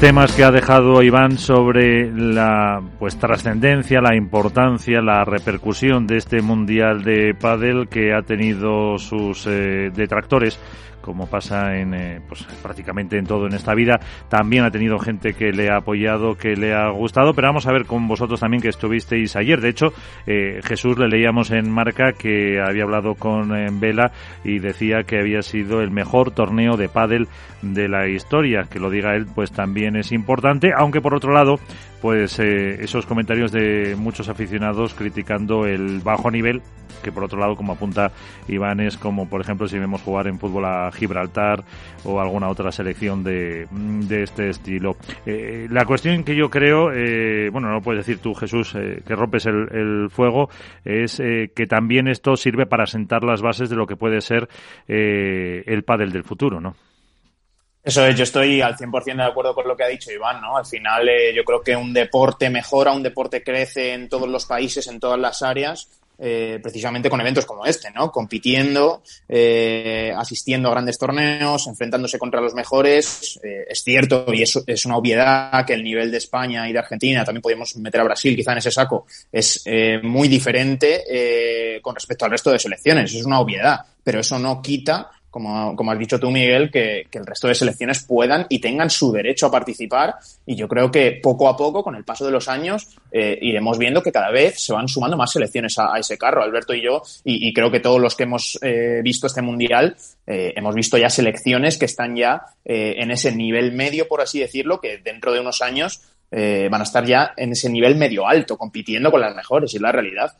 Temas que ha dejado Iván sobre la pues trascendencia, la importancia, la repercusión de este mundial de pádel que ha tenido sus eh, detractores como pasa en eh, pues prácticamente en todo en esta vida. También ha tenido gente que le ha apoyado, que le ha gustado, pero vamos a ver con vosotros también que estuvisteis ayer. De hecho, eh, Jesús le leíamos en marca que había hablado con eh, Vela y decía que había sido el mejor torneo de pádel de la historia. Que lo diga él, pues también es importante, aunque por otro lado, pues esos comentarios de muchos aficionados criticando el bajo nivel, que por otro lado, como apunta Iván, es como por ejemplo si vemos jugar en fútbol a Gibraltar o alguna otra selección de, de este estilo. Eh, la cuestión que yo creo, eh, bueno, no puedes decir tú, Jesús, eh, que rompes el, el fuego, es que también esto sirve para sentar las bases de lo que puede ser el pádel del futuro, ¿no? Eso es, yo estoy al 100% de acuerdo con lo que ha dicho Iván, ¿no? Al final yo creo que un deporte mejora, un deporte crece en todos los países, en todas las áreas eh, precisamente con eventos como este, ¿no? Compitiendo, eh, asistiendo a grandes torneos, enfrentándose contra los mejores. Eh, es cierto, y es, es, una obviedad, que el nivel de España y de Argentina, también podemos meter a Brasil quizá en ese saco, es muy diferente con respecto al resto de selecciones. Es una obviedad, pero eso no quita como, como has dicho tú, Miguel, que, el resto de selecciones puedan y tengan su derecho a participar. Y yo creo que poco a poco, con el paso de los años, eh, iremos viendo que cada vez se van sumando más selecciones a, ese carro, Alberto y yo. Y, creo que todos los que hemos eh, visto este mundial, eh, hemos visto ya selecciones que están ya en ese nivel medio, por así decirlo, que dentro de unos años van a estar ya en ese nivel medio alto, compitiendo con las mejores, y es la realidad.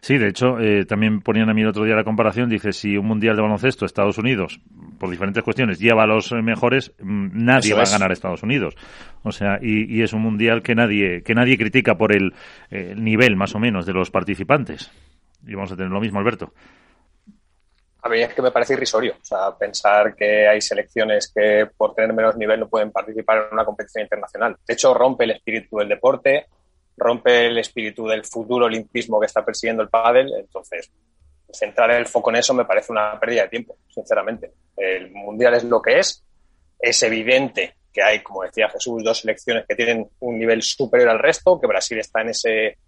Sí, de hecho, eh, también ponían a mí el otro día la comparación, dice, si un mundial de baloncesto Estados Unidos, por diferentes cuestiones, lleva a los mejores, mm, nadie va a ganar a Estados Unidos. O sea, y, es un mundial que nadie, que nadie critica por el, nivel, más o menos, de los participantes. Y vamos a tener lo mismo, Alberto. A mí es que me parece irrisorio. O sea, pensar que hay selecciones que por tener menos nivel no pueden participar en una competición internacional. De hecho, rompe el espíritu del deporte, rompe el espíritu del futuro olimpismo que está persiguiendo el pádel, entonces centrar el foco en eso me parece una pérdida de tiempo, sinceramente. El mundial es lo que es, es evidente que hay, como decía Jesús, dos selecciones que tienen un nivel superior al resto, que Brasil está en ese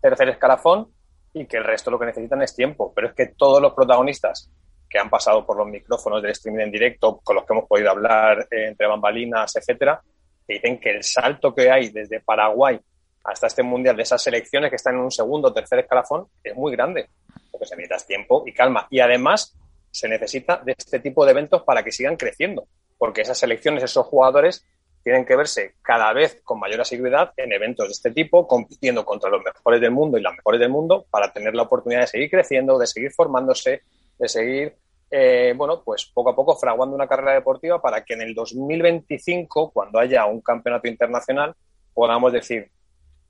tercer escalafón y que el resto lo que necesitan es tiempo, pero es que todos los protagonistas que han pasado por los micrófonos del streaming en directo, con los que hemos podido hablar eh, entre bambalinas, etcétera, dicen que el salto que hay desde Paraguay hasta este mundial de esas selecciones que están en un segundo o tercer escalafón es muy grande, porque se necesita tiempo y calma. Y además se necesita de este tipo de eventos para que sigan creciendo, porque esas selecciones, esos jugadores tienen que verse cada vez con mayor asiduidad en eventos de este tipo, compitiendo contra los mejores del mundo y las mejores del mundo para tener la oportunidad de seguir creciendo, de seguir formándose, de seguir, eh, bueno, pues poco a poco fraguando una carrera deportiva para que en el 2025, cuando haya un campeonato internacional, podamos decir,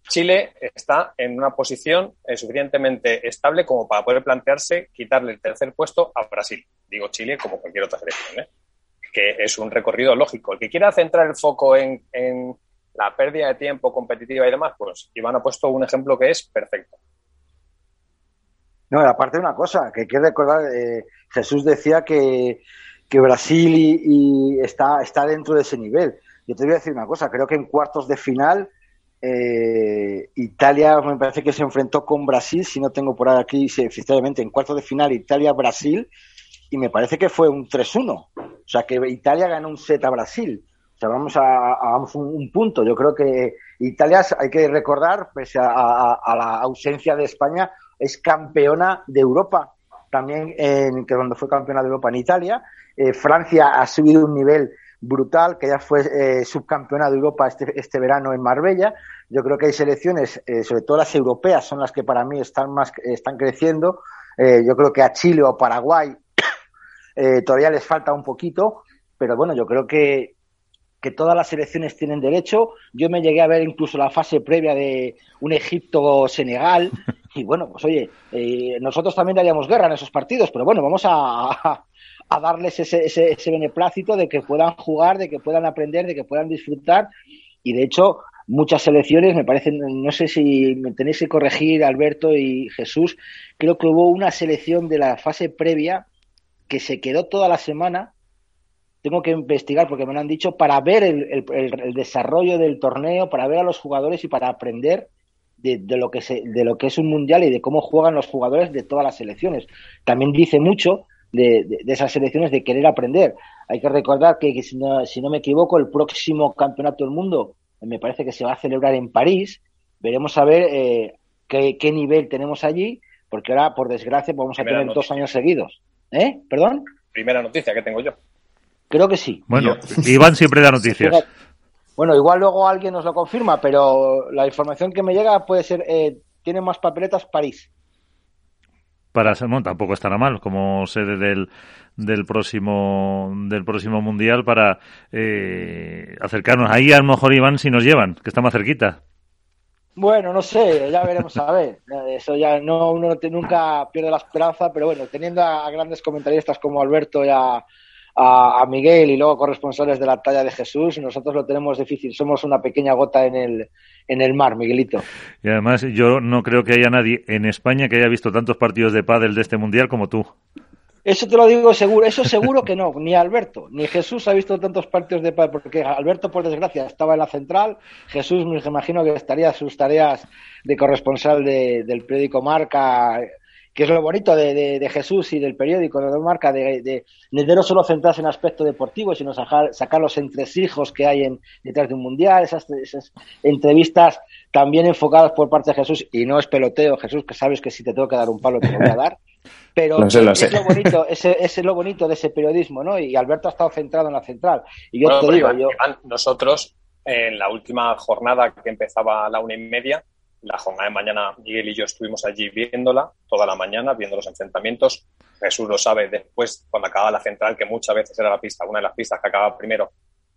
Chile está en una posición eh, suficientemente estable como para poder plantearse quitarle el tercer puesto a Brasil. Digo Chile como cualquier otra selección, ¿eh? que es un recorrido lógico. El que quiera centrar el foco en, la pérdida de tiempo competitiva y demás, pues Iván ha puesto un ejemplo que es perfecto. No, aparte de una cosa, que hay que recordar, eh, Jesús decía que, Brasil y, está, está dentro de ese nivel. Yo te voy a decir una cosa, creo que en cuartos de final eh, Italia me parece que se enfrentó con Brasil, si no tengo por aquí, oficialmente en cuarto de final Italia-Brasil, y me parece que fue un 3-1. O sea, que Italia ganó un set a Brasil. O sea, vamos a, un, punto. Yo creo que Italia, hay que recordar, pese a, la ausencia de España, es campeona de Europa. También en, que cuando fue campeona de Europa en Italia. Eh, Francia ha subido un nivel brutal, que ya fue eh, subcampeona de Europa este, este, verano en Marbella. Yo creo que hay selecciones, eh, sobre todo las europeas, son las que para mí están más están creciendo. Eh, yo creo que a Chile o Paraguay todavía les falta un poquito, pero bueno, yo creo que, que todas las selecciones tienen derecho. Yo me llegué a ver incluso la fase previa de un Egipto-Senegal. Y bueno, pues oye, eh, nosotros también daríamos guerra en esos partidos, pero bueno, vamos a, a darles ese, ese, ese beneplácito de que puedan jugar, de que puedan aprender, de que puedan disfrutar. Y de hecho, muchas selecciones, me parecen, no sé si me tenéis que corregir, Alberto y Jesús, creo que hubo una selección de la fase previa que se quedó toda la semana tengo que investigar porque me lo han dicho para ver el, el, desarrollo del torneo, para ver a los jugadores y para aprender de, de, lo que se, de lo que es un mundial y de cómo juegan los jugadores de todas las selecciones. También dice mucho de, de, esas selecciones de querer aprender. Hay que recordar que, que si, no, si, no, me equivoco, el próximo campeonato del mundo me parece que se va a celebrar en París. Veremos a ver eh, qué, qué, nivel tenemos allí, porque ahora, por desgracia, vamos Primera a tener noticia. dos años seguidos. ¿Eh? ¿Perdón? Primera noticia que tengo yo. Creo que sí. Bueno, Iván siempre da noticias. Bueno, igual luego alguien nos lo confirma, pero la información que me llega puede ser, eh, tiene más papeletas París. Para tampoco estará mal como sede del, del próximo del próximo mundial para eh, acercarnos ahí a lo mejor Iván si nos llevan, que está más cerquita. Bueno, no sé, ya veremos a ver. Eso ya no uno nunca pierde la esperanza, pero bueno, teniendo a, grandes comentaristas como Alberto y a, a, Miguel y luego corresponsales de la talla de Jesús, nosotros lo tenemos difícil, somos una pequeña gota en el, en el mar, Miguelito. Y además yo no creo que haya nadie en España que haya visto tantos partidos de pádel de este mundial como tú. Eso te lo digo seguro, eso seguro que no, ni Alberto, ni Jesús ha visto tantos partidos de pádel, porque Alberto, por desgracia, estaba en la central, Jesús me imagino que estaría sus tareas de corresponsal de, del periódico Marca que es lo bonito de, de, de, Jesús y del periódico de Marca, de, de, de no solo centrarse en aspecto deportivo, sino sacar, sacar los entresijos que hay en, detrás de un mundial, esas, esas, entrevistas también enfocadas por parte de Jesús, y no es peloteo, Jesús, que sabes que si te tengo que dar un palo te lo voy a dar, pero no sé, lo es, sé. lo bonito, ese, es lo bonito de ese periodismo, ¿no? Y Alberto ha estado centrado en la central. Y yo bueno, te digo, Iván, yo... Iván, nosotros, en la última jornada que empezaba a la una y media, la jornada de mañana, Miguel y yo estuvimos allí viéndola toda la mañana, viendo los enfrentamientos. Jesús lo sabe después, cuando acaba la central, que muchas veces era la pista, una de las pistas que acaba primero.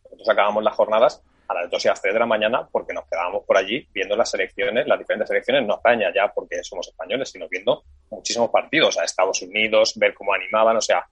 Nosotros acabamos las jornadas a las 2 y a las 3 de la mañana porque nos quedábamos por allí viendo las selecciones, las diferentes selecciones, no España ya porque somos españoles, sino viendo muchísimos partidos a Estados Unidos, ver cómo animaban, o sea,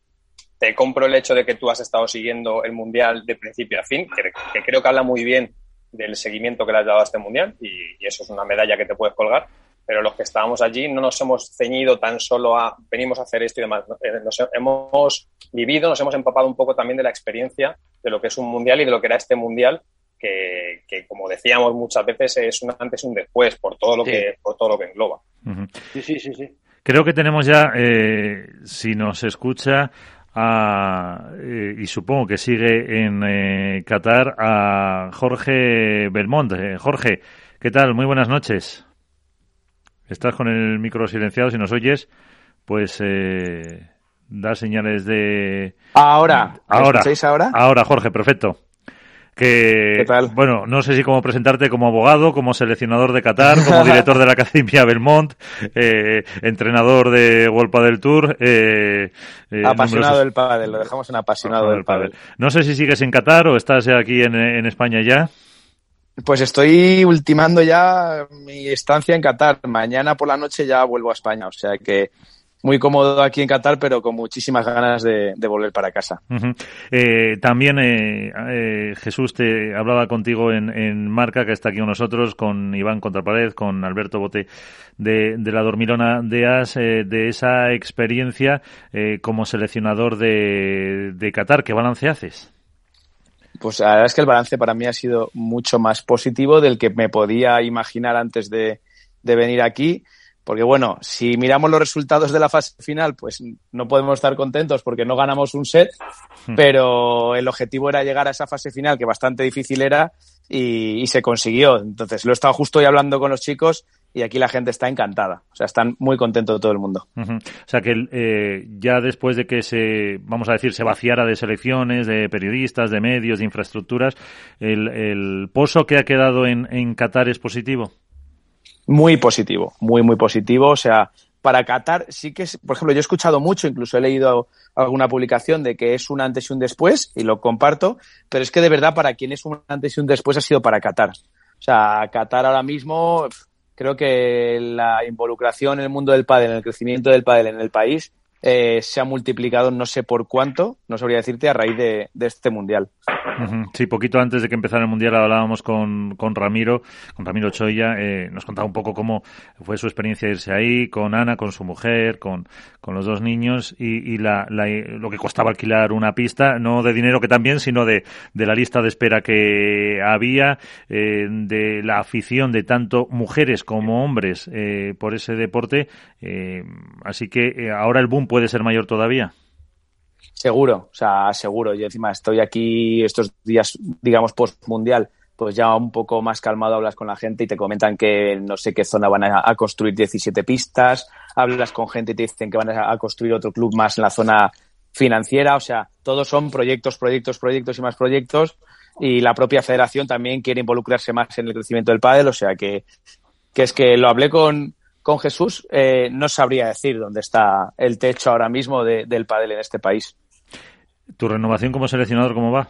te compro el hecho de que tú has estado siguiendo el Mundial de principio a fin, que, que creo que habla muy bien del seguimiento que le has dado a este mundial y, y, eso es una medalla que te puedes colgar. Pero los que estábamos allí no nos hemos ceñido tan solo a venimos a hacer esto y demás. Nos hemos vivido, nos hemos empapado un poco también de la experiencia de lo que es un mundial y de lo que era este mundial, que, que como decíamos muchas veces es un antes y un después por todo lo sí. que por todo lo que engloba. Uh -huh. Sí, sí, sí, sí. Creo que tenemos ya, eh, si nos escucha, a, eh, y supongo que sigue en eh, Qatar a Jorge Belmont. Eh, Jorge, ¿qué tal? Muy buenas noches. Estás con el micro silenciado, si nos oyes, pues eh, da señales de... Ahora, ahora, ahora? Ahora, Jorge, perfecto que bueno, no sé si cómo presentarte como abogado, como seleccionador de Qatar, como director de la Academia Belmont, eh, entrenador de World Padel Tour, eh, eh, apasionado del pádel, lo dejamos en apasionado del pádel. No sé si sigues en Qatar o estás aquí en, en España ya. Pues estoy ultimando ya mi estancia en Qatar. Mañana por la noche ya vuelvo a España, o sea que muy cómodo aquí en Qatar, pero con muchísimas ganas de, de volver para casa. Uh -huh. eh, también eh, eh, Jesús te hablaba contigo en, en, Marca, que está aquí con nosotros, con Iván Contrapared, con Alberto Bote de, de la Dormilona de As, eh, de esa experiencia eh, como seleccionador de, de Qatar. ¿Qué balance haces? Pues la verdad es que el balance para mí ha sido mucho más positivo del que me podía imaginar antes de, de venir aquí. Porque bueno, si miramos los resultados de la fase final, pues no podemos estar contentos porque no ganamos un set, Hmm. pero el objetivo era llegar a esa fase final que bastante difícil era y, y se consiguió. Entonces lo he estado justo hoy hablando con los chicos y aquí la gente está encantada. O sea, están muy contentos todo el mundo. Uh -huh. O sea, que eh, ya después de que se, vamos a decir, se vaciara de selecciones, de periodistas, de medios, de infraestructuras, el, el pozo que ha quedado en, en Qatar es positivo. Muy positivo, muy, muy positivo. O sea, para Qatar sí que, es, por ejemplo, yo he escuchado mucho, incluso he leído alguna publicación de que es un antes y un después, y lo comparto, pero es que de verdad para quien es un antes y un después ha sido para Qatar. O sea, Qatar ahora mismo creo que la involucración en el mundo del pádel, en el crecimiento del pádel en el país, eh, se ha multiplicado no sé por cuánto, no sabría decirte, a raíz de, de este mundial. Sí, poquito antes de que empezara el Mundial hablábamos con, con Ramiro, con Ramiro Choya, eh, nos contaba un poco cómo fue su experiencia irse ahí, con Ana, con su mujer, con, con los dos niños y, la, lo que costaba alquilar una pista, no de dinero que también, sino de, de la lista de espera que había, eh, de la afición de tanto mujeres como hombres eh, por ese deporte. Eh, así que ahora el boom puede ser mayor todavía. Seguro, o sea, seguro. Yo encima estoy aquí estos días, digamos, post-mundial, pues ya un poco más calmado hablas con la gente y te comentan que no sé qué zona van a, a construir 17 pistas, hablas con gente y te dicen que van a, construir otro club más en la zona financiera, o sea, todos son proyectos, proyectos, proyectos y más proyectos y la propia federación también quiere involucrarse más en el crecimiento del pádel, o sea que, que es que lo hablé con, con Jesús, eh, no sabría decir dónde está el techo ahora mismo de, del pádel en este país. ¿Tu renovación como seleccionador cómo va?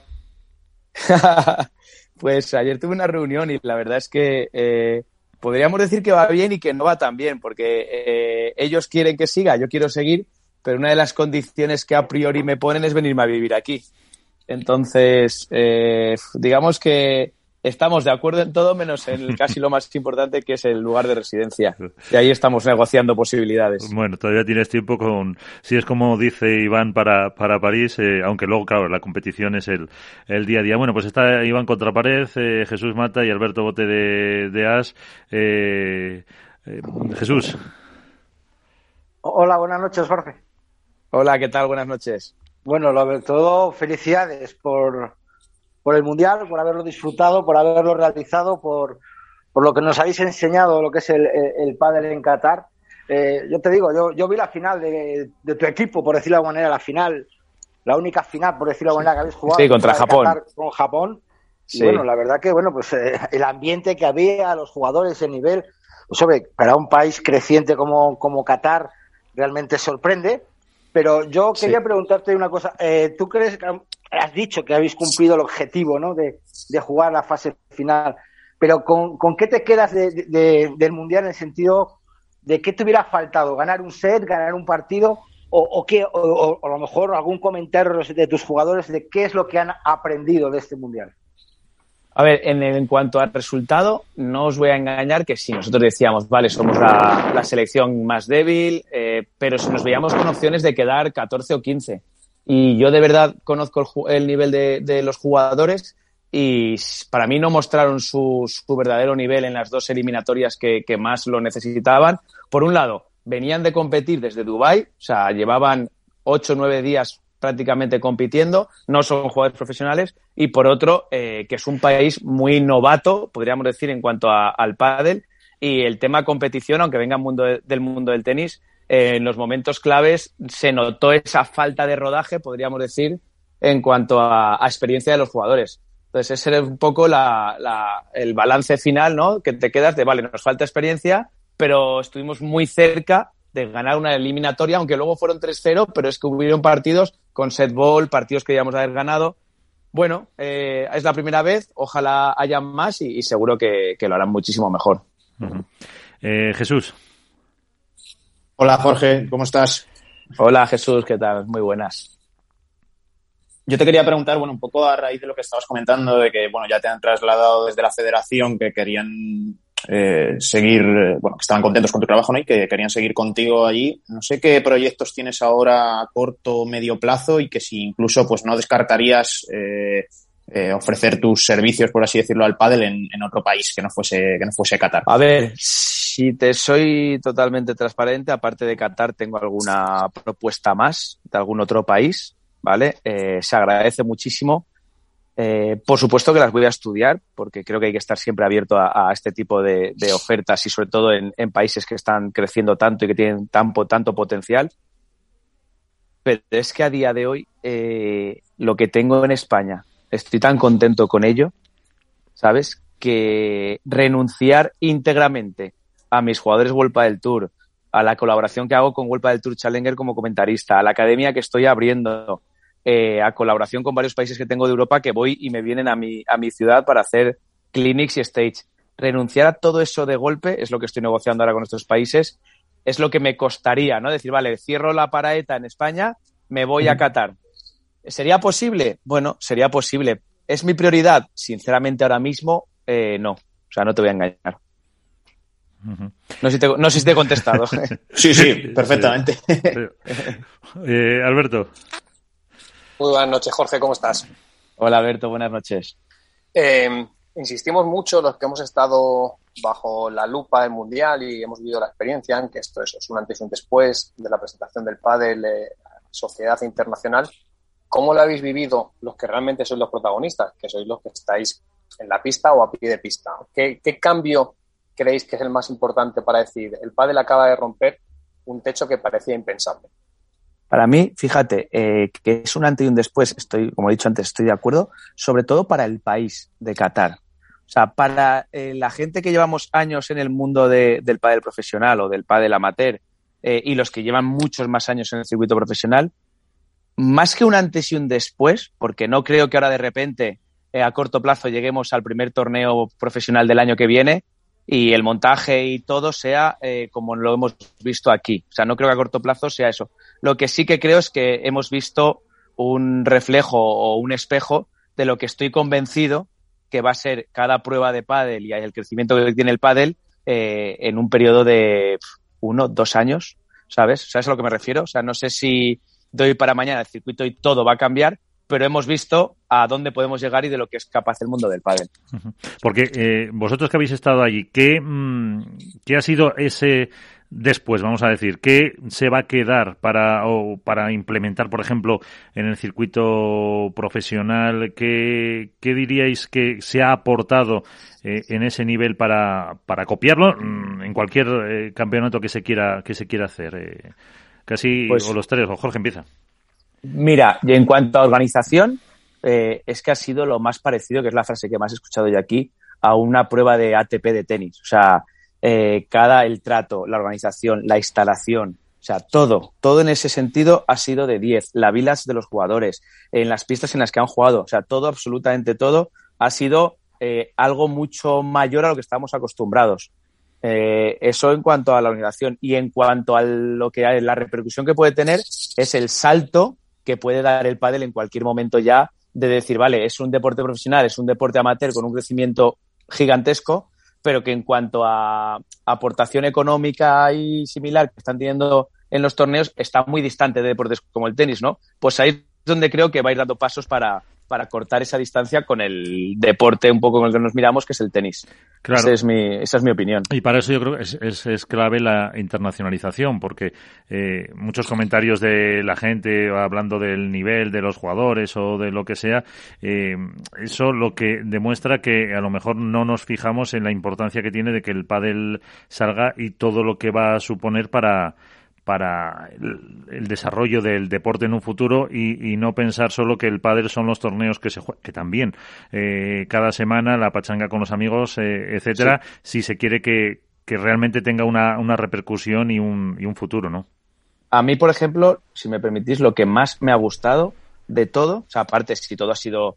pues ayer tuve una reunión y la verdad es que eh, podríamos decir que va bien y que no va tan bien, porque eh, ellos quieren que siga, yo quiero seguir, pero una de las condiciones que a priori me ponen es venirme a vivir aquí. Entonces, digamos que estamos de acuerdo en todo, menos en casi lo más importante, que es el lugar de residencia. Y ahí estamos negociando posibilidades. Bueno, todavía tienes tiempo con, si es como dice Iván para, para París, eh, aunque luego, claro, la competición es el, el día a día. Bueno, pues está Iván contra pared, eh, Jesús Mata y Alberto Bote de, de As. Eh, eh, Jesús. Hola, buenas noches, Jorge. Hola, ¿qué tal? Buenas noches. Bueno, lo, todo felicidades por, por el Mundial, por haberlo disfrutado, por haberlo realizado, por, por lo que nos habéis enseñado lo que es el, el, el pádel en Qatar. Eh, yo te digo, yo, yo vi la final de, de, tu equipo, por decirlo de alguna manera, la final, la única final, por decirlo de alguna manera, que habéis jugado. Sí, contra Japón. Qatar, con Japón. Sí. Y bueno, la verdad que, bueno, pues eh, el ambiente que había, los jugadores, el nivel, pues hombre, para un país creciente como, como Qatar, realmente sorprende. Pero yo quería sí. preguntarte una cosa. Eh, ¿Tú crees que has dicho que habéis cumplido el objetivo ¿no? de, jugar la fase final? Pero ¿con, qué te quedas de, de, del Mundial en el sentido de qué te hubiera faltado? ¿Ganar un set, ganar un partido? ¿O, qué, o, a lo mejor algún comentario de tus jugadores de qué es lo que han aprendido de este Mundial? A ver, en, en, cuanto al resultado, no os voy a engañar que si nosotros decíamos, vale, somos la, la selección más débil, eh, pero si nos veíamos con opciones de quedar 14 o 15. Y yo de verdad conozco el, el nivel de, los jugadores y para mí no mostraron su, su verdadero nivel en las dos eliminatorias que, más lo necesitaban. Por un lado, venían de competir desde Dubai, o sea, llevaban 8 o 9 días prácticamente compitiendo, no son jugadores profesionales, y por otro, eh, que es un país muy novato, podríamos decir, en cuanto a, al pádel, y el tema competición, aunque venga mundo de, del mundo del tenis, en los momentos claves se notó esa falta de rodaje, podríamos decir, en cuanto a, a experiencia de los jugadores. Entonces, ese es un poco la, la, el balance final, ¿no? Que te quedas de, vale, nos falta experiencia, pero estuvimos muy cerca de ganar una eliminatoria, aunque luego fueron 3-0, pero es que hubieron partidos con set ball, partidos que debíamos haber ganado. Bueno, eh, es la primera vez, ojalá haya más y, seguro que, lo harán muchísimo mejor. Eh, Jesús. Hola Jorge, ¿cómo estás? Hola Jesús, ¿qué tal? Muy buenas. Yo te quería preguntar, bueno, un poco a raíz de lo que estabas comentando, de que, bueno, ya te han trasladado desde la federación que querían eh, seguir, bueno, que estaban contentos con tu trabajo ¿no? y que querían seguir contigo allí. No sé qué proyectos tienes ahora a corto o medio plazo y que si incluso pues no descartarías eh, eh, ofrecer tus servicios, por así decirlo, al pádel en, en, otro país que no fuese que no fuese Qatar. A ver, si te soy totalmente transparente, aparte de Qatar tengo alguna propuesta más de algún otro país, ¿vale? Eh, se agradece muchísimo eh, por supuesto que las voy a estudiar, porque creo que hay que estar siempre abierto a, este tipo de, ofertas y sobre todo en, países que están creciendo tanto y que tienen tan, tanto potencial. Pero es que a día de hoy lo que tengo en España, estoy tan contento con ello, ¿sabes? Que renunciar íntegramente a mis jugadores Vuelta del Tour, a la colaboración que hago con Huelpa del Tour Challenger como comentarista, a la academia que estoy abriendo, eh, a colaboración con varios países que tengo de Europa que voy y me vienen a mi, a mi ciudad para hacer clinics y stage. Renunciar a todo eso de golpe es lo que estoy negociando ahora con estos países. Es lo que me costaría, ¿no? Decir, vale, cierro la paraeta en España, me voy a Qatar. ¿Sería posible? Bueno, sería posible. ¿Es mi prioridad? Sinceramente, ahora mismo, eh, no. O sea, no te voy a engañar. No sé, si te, no sé si te he contestado. sí, sí, perfectamente. Eh, Alberto. Muy buenas noches, Jorge, ¿cómo estás? Hola, Alberto, buenas noches. Eh, insistimos mucho los que hemos estado bajo la lupa del Mundial y hemos vivido la experiencia en que esto es, un antes y un después de la presentación del pádel eh, sociedad internacional. ¿Cómo lo habéis vivido los que realmente sois los protagonistas, que sois los que estáis en la pista o a pie de pista? ¿Qué, cambio creéis que es el más importante para decir el pádel acaba de romper un techo que parecía impensable? Para mí, fíjate, eh, que es un antes y un después, estoy, como he dicho antes, estoy de acuerdo, sobre todo para el país de Qatar. O sea, para eh, la gente que llevamos años en el mundo de, del pádel profesional o del pádel amateur eh, y los que llevan muchos más años en el circuito profesional, más que un antes y un después, porque no creo que ahora de repente a corto plazo lleguemos al primer torneo profesional del año que viene, y el montaje y todo sea eh, como lo hemos visto aquí. O sea, no creo que a corto plazo sea eso. Lo que sí que creo es que hemos visto un reflejo o un espejo de lo que estoy convencido que va a ser cada prueba de pádel y el crecimiento que tiene el pádel eh, en un periodo de uno, dos años, ¿sabes? ¿Sabes a lo que me refiero? O sea, no sé si doy para mañana el circuito y todo va a cambiar, pero hemos visto a dónde podemos llegar y de lo que es capaz el mundo del pádel. Porque eh, vosotros que habéis estado allí, ¿qué, mm, ¿qué ha sido ese después, vamos a decir? ¿Qué se va a quedar para, o para implementar, por ejemplo, en el circuito profesional? ¿Qué, qué diríais que se ha aportado eh, en ese nivel para, para copiarlo mm, en cualquier eh, campeonato que se quiera, que se quiera hacer? Casi, pues o los tres, o Jorge empieza. Mira, y en cuanto a organización, eh, es que ha sido lo más parecido, que es la frase que más he escuchado yo aquí, a una prueba de ATP de tenis. O sea, eh, cada el trato, la organización, la instalación, o sea, todo, todo en ese sentido ha sido de 10. La vilas de los jugadores, en las pistas en las que han jugado, o sea, todo, absolutamente todo, ha sido eh, algo mucho mayor a lo que estamos acostumbrados. Eso en cuanto a la organización y en cuanto a lo que hay, la repercusión que puede tener es el salto que puede dar el pádel en cualquier momento ya de decir, vale, es un deporte profesional, es un deporte amateur con un crecimiento gigantesco, pero que en cuanto a aportación económica y similar que están teniendo en los torneos está muy distante de deportes como el tenis, ¿no? Pues ahí es donde creo que va a ir dando pasos para, para cortar esa distancia con el deporte un poco con el que nos miramos, que es el tenis. Claro. es mi, esa es mi opinión. Y para eso yo creo que es, es, clave la internacionalización, porque eh, muchos comentarios de la gente hablando del nivel de los jugadores o de lo que sea, eh, eso lo que demuestra que a lo mejor no nos fijamos en la importancia que tiene de que el pádel salga y todo lo que va a suponer para para el, desarrollo del deporte en un futuro y, no pensar solo que el padre son los torneos que se juegan, que también eh, cada semana la pachanga con los amigos, eh, etcétera, si se quiere que, realmente tenga una, una repercusión y un, y un futuro, ¿no? A mí, por ejemplo, si me permitís, lo que más me ha gustado de todo, o sea, aparte si todo ha sido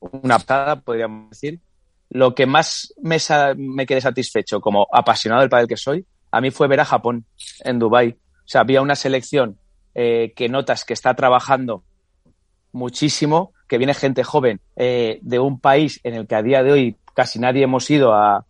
una patada, podríamos decir, lo que más me, me quedé satisfecho como apasionado del pádel que soy, a mí fue ver a Japón en Dubai o sea, había una selección eh, que notas que está trabajando muchísimo, que viene gente joven eh, de un país en el que a día de hoy casi nadie hemos ido a,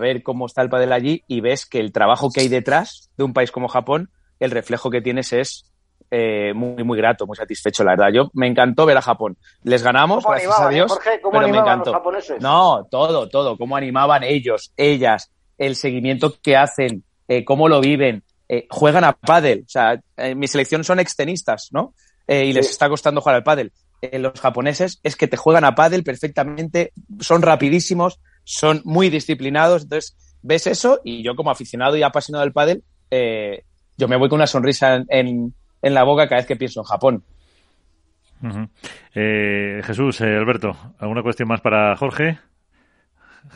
ver cómo está el padel allí y ves que el trabajo que hay detrás de un país como Japón, el reflejo que tienes es eh, muy, muy grato, muy satisfecho, la verdad. Yo me encantó ver a Japón. Les ganamos, gracias a Dios, pero me encantó. No, todo, todo, cómo animaban ellos, ellas, el seguimiento que hacen, cómo lo viven, eh, juegan a pádel. O sea, en mi selección son extenistas, ¿no? Eh, y les está costando jugar al pádel. Eh, los japoneses es que te juegan a pádel perfectamente, son rapidísimos, son muy disciplinados. Entonces, ves eso y yo como aficionado y apasionado del pádel, yo me voy con una sonrisa en, en, la boca cada vez que pienso en Japón. Jesús, Alberto, ¿alguna cuestión más para Jorge?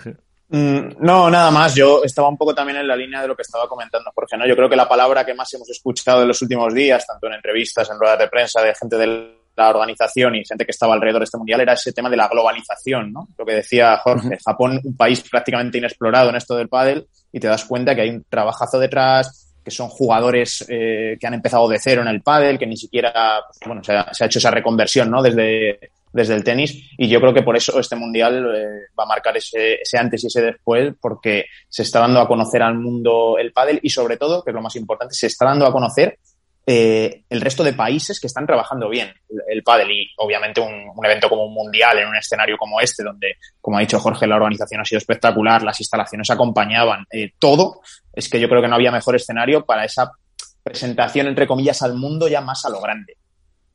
Mm, no, nada más. Yo estaba un poco también en la línea de lo que estaba comentando Jorge. ¿no? Yo creo que la palabra que más hemos escuchado en los últimos días, tanto en entrevistas, en ruedas de prensa, de gente de la organización y gente que estaba alrededor de este mundial, era ese tema de la globalización. ¿no? Lo que decía Jorge. Japón, un país prácticamente inexplorado en esto del pádel, y te das cuenta que hay un trabajazo detrás, que son jugadores eh, que han empezado de cero en el pádel, que ni siquiera, pues, bueno, se ha, se ha hecho esa reconversión, ¿no? Desde desde el tenis y yo creo que por eso este mundial eh, va a marcar ese, ese, antes y ese después porque se está dando a conocer al mundo el pádel y sobre todo, que es lo más importante, se está dando a conocer eh, el resto de países que están trabajando bien el, el pádel y obviamente un, evento como un mundial en un escenario como este donde, como ha dicho Jorge, la organización ha sido espectacular, las instalaciones acompañaban, eh, todo, es que yo creo que no había mejor escenario para esa presentación, entre comillas, al mundo ya más a lo grande.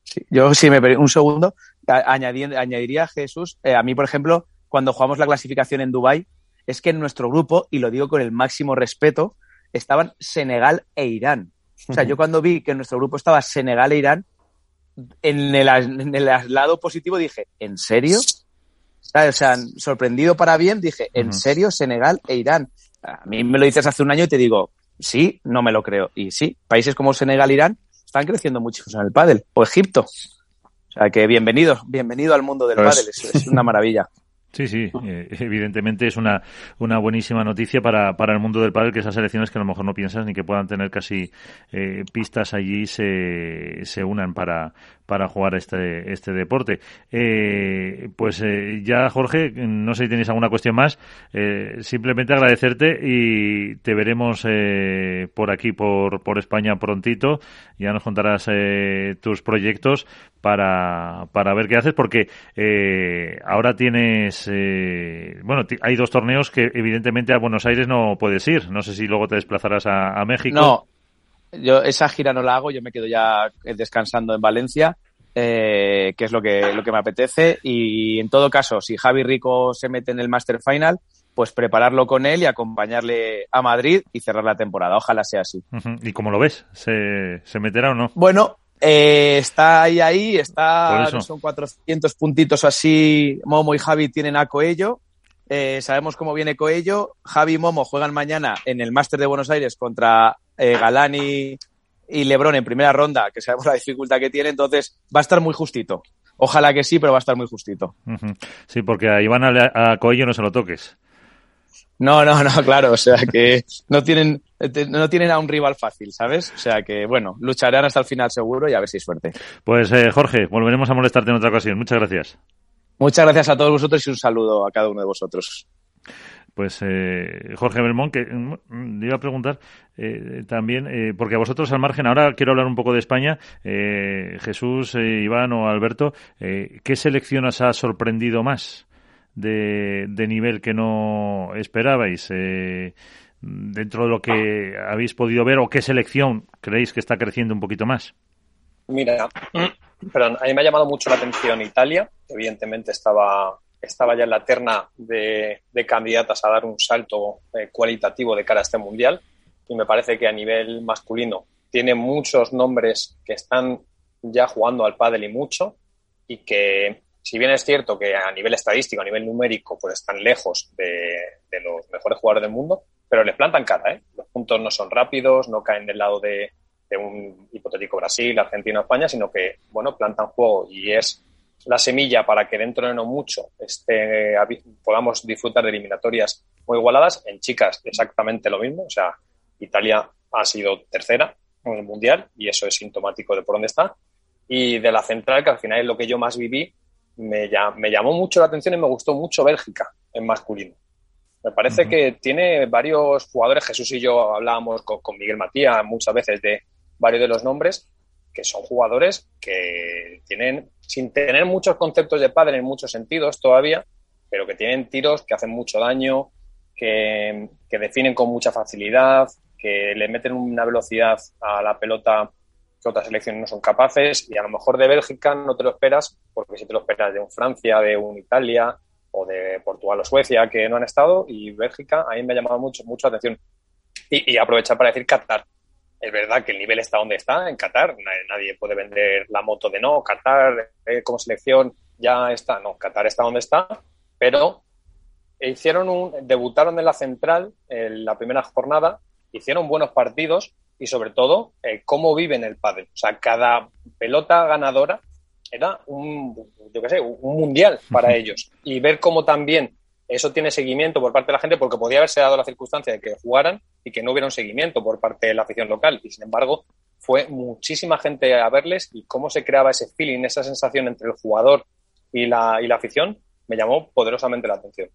Sí, yo, si me un segundo, añadiría Jesús, eh, a mí, por ejemplo, cuando jugamos la clasificación en Dubai es que en nuestro grupo, y lo digo con el máximo respeto, estaban Senegal e Irán. O sea, yo cuando vi que en nuestro grupo estaba Senegal e Irán, en el, en el lado positivo dije, ¿en serio? O sea, sorprendido para bien, dije, ¿en serio Senegal e Irán? A mí me lo dices hace un año y te digo, sí, no me lo creo. Y sí, países como Senegal e Irán están creciendo mucho en el pádel. O Egipto. O sea que bienvenido, bienvenido al mundo del pues... pádel, es, es una maravilla. Sí, sí, eh, evidentemente es una, una buenísima noticia para, para el mundo del pádel que esas selecciones que a lo mejor no piensas ni que puedan tener casi eh, pistas allí se, se unan para, para jugar este, este deporte. Eh, pues eh, ya, Jorge, no sé si tenéis alguna cuestión más. Eh, simplemente agradecerte y te veremos eh, por aquí, por, por España prontito. Ya nos contarás eh, tus proyectos para, para ver qué haces, porque ahora tienes, bueno, hay dos torneos que evidentemente a Buenos Aires no puedes ir. No sé si luego te desplazarás a, a México. No, yo esa gira no la hago, yo me quedo ya descansando en Valencia, eh, que es lo que, lo que me apetece. Y en todo caso, si Javi Rico se mete en el Master Final, pues prepararlo con él y acompañarle a Madrid y cerrar la temporada. Ojalá sea así. ¿Y cómo lo ves? ¿Se, se meterá o no? Bueno, eh, está ahí, ahí, está, son 400 puntitos así. Momo y Javi tienen a Coello. Eh, sabemos cómo viene Coello. Javi y Momo juegan mañana en el Máster de Buenos Aires contra eh, Galani y Lebron en primera ronda, que sabemos la dificultad que tiene, entonces va a estar muy justito. Ojalá que sí, pero va a estar muy justito. Sí, porque a Iván a, a Coello no se lo toques. No, no, no, claro, o sea que no tienen, no tienen a un rival fácil, ¿sabes? O sea que, bueno, lucharán hasta el final seguro y a ver si hay suerte. Pues eh, Jorge, volveremos a molestarte en otra ocasión. Muchas gracias. Muchas gracias a todos vosotros y un saludo a cada uno de vosotros pues eh, Jorge Belmont, que mm, iba a preguntar eh, también, eh, porque a vosotros al margen, ahora quiero hablar un poco de España, eh, Jesús, eh, Iván o Alberto, eh, ¿qué selección os ha sorprendido más de, de nivel que no esperabais? Dentro de lo que habéis podido ver o qué selección creéis que está creciendo un poquito más? Mira, perdón, a mí me ha llamado mucho la atención Italia, evidentemente estaba estaba ya en la terna de, de candidatas a dar un salto eh, cualitativo de cara a este mundial. Y me parece que a nivel masculino tiene muchos nombres que están ya jugando al pádel y mucho. Y que si bien es cierto que a nivel estadístico, a nivel numérico, pues están lejos de, de los mejores jugadores del mundo, pero les plantan cara, ¿eh? Los puntos no son rápidos, no caen del lado de, de un hipotético Brasil, Argentina España, sino que, bueno, plantan juego. Y es la semilla para que dentro de no mucho este, podamos disfrutar de eliminatorias muy igualadas. En chicas, exactamente lo mismo. O sea, Italia ha sido tercera en el Mundial y eso es sintomático de por dónde está. Y de la central, que al final es lo que yo más viví, me, me llamó mucho la atención y me gustó mucho Bélgica en masculino. Me parece uh -huh. que tiene varios jugadores, Jesús y yo hablábamos con, con Miguel Matías muchas veces de varios de los nombres, que son jugadores que tienen, sin tener muchos conceptos de padre en muchos sentidos todavía, pero que tienen tiros que hacen mucho daño, que, que definen con mucha facilidad, que le meten una velocidad a la pelota que otras selecciones no son capaces y a lo mejor de Bélgica no te lo esperas porque si te lo esperas de un Francia, de un Italia o de Portugal o Suecia que no han estado y Bélgica a mí me ha llamado mucho, mucho la atención. Y, y aprovechar para decir Qatar, es verdad que el nivel está donde está, en Qatar. Nadie puede vender la moto de no, Qatar eh, como selección ya está. No, Qatar está donde está, pero hicieron un, debutaron en la central en la primera jornada, hicieron buenos partidos y sobre todo eh, cómo viven el pádel. O sea, cada pelota ganadora era un, yo qué sé, un mundial para ellos. Y ver cómo también eso tiene seguimiento por parte de la gente, porque podía haberse dado la circunstancia de que jugaran y que no hubiera un seguimiento por parte de la afición local. Y sin embargo, fue muchísima gente a verles y cómo se creaba ese feeling, esa sensación entre el jugador y la, y la afición, me llamó poderosamente la atención.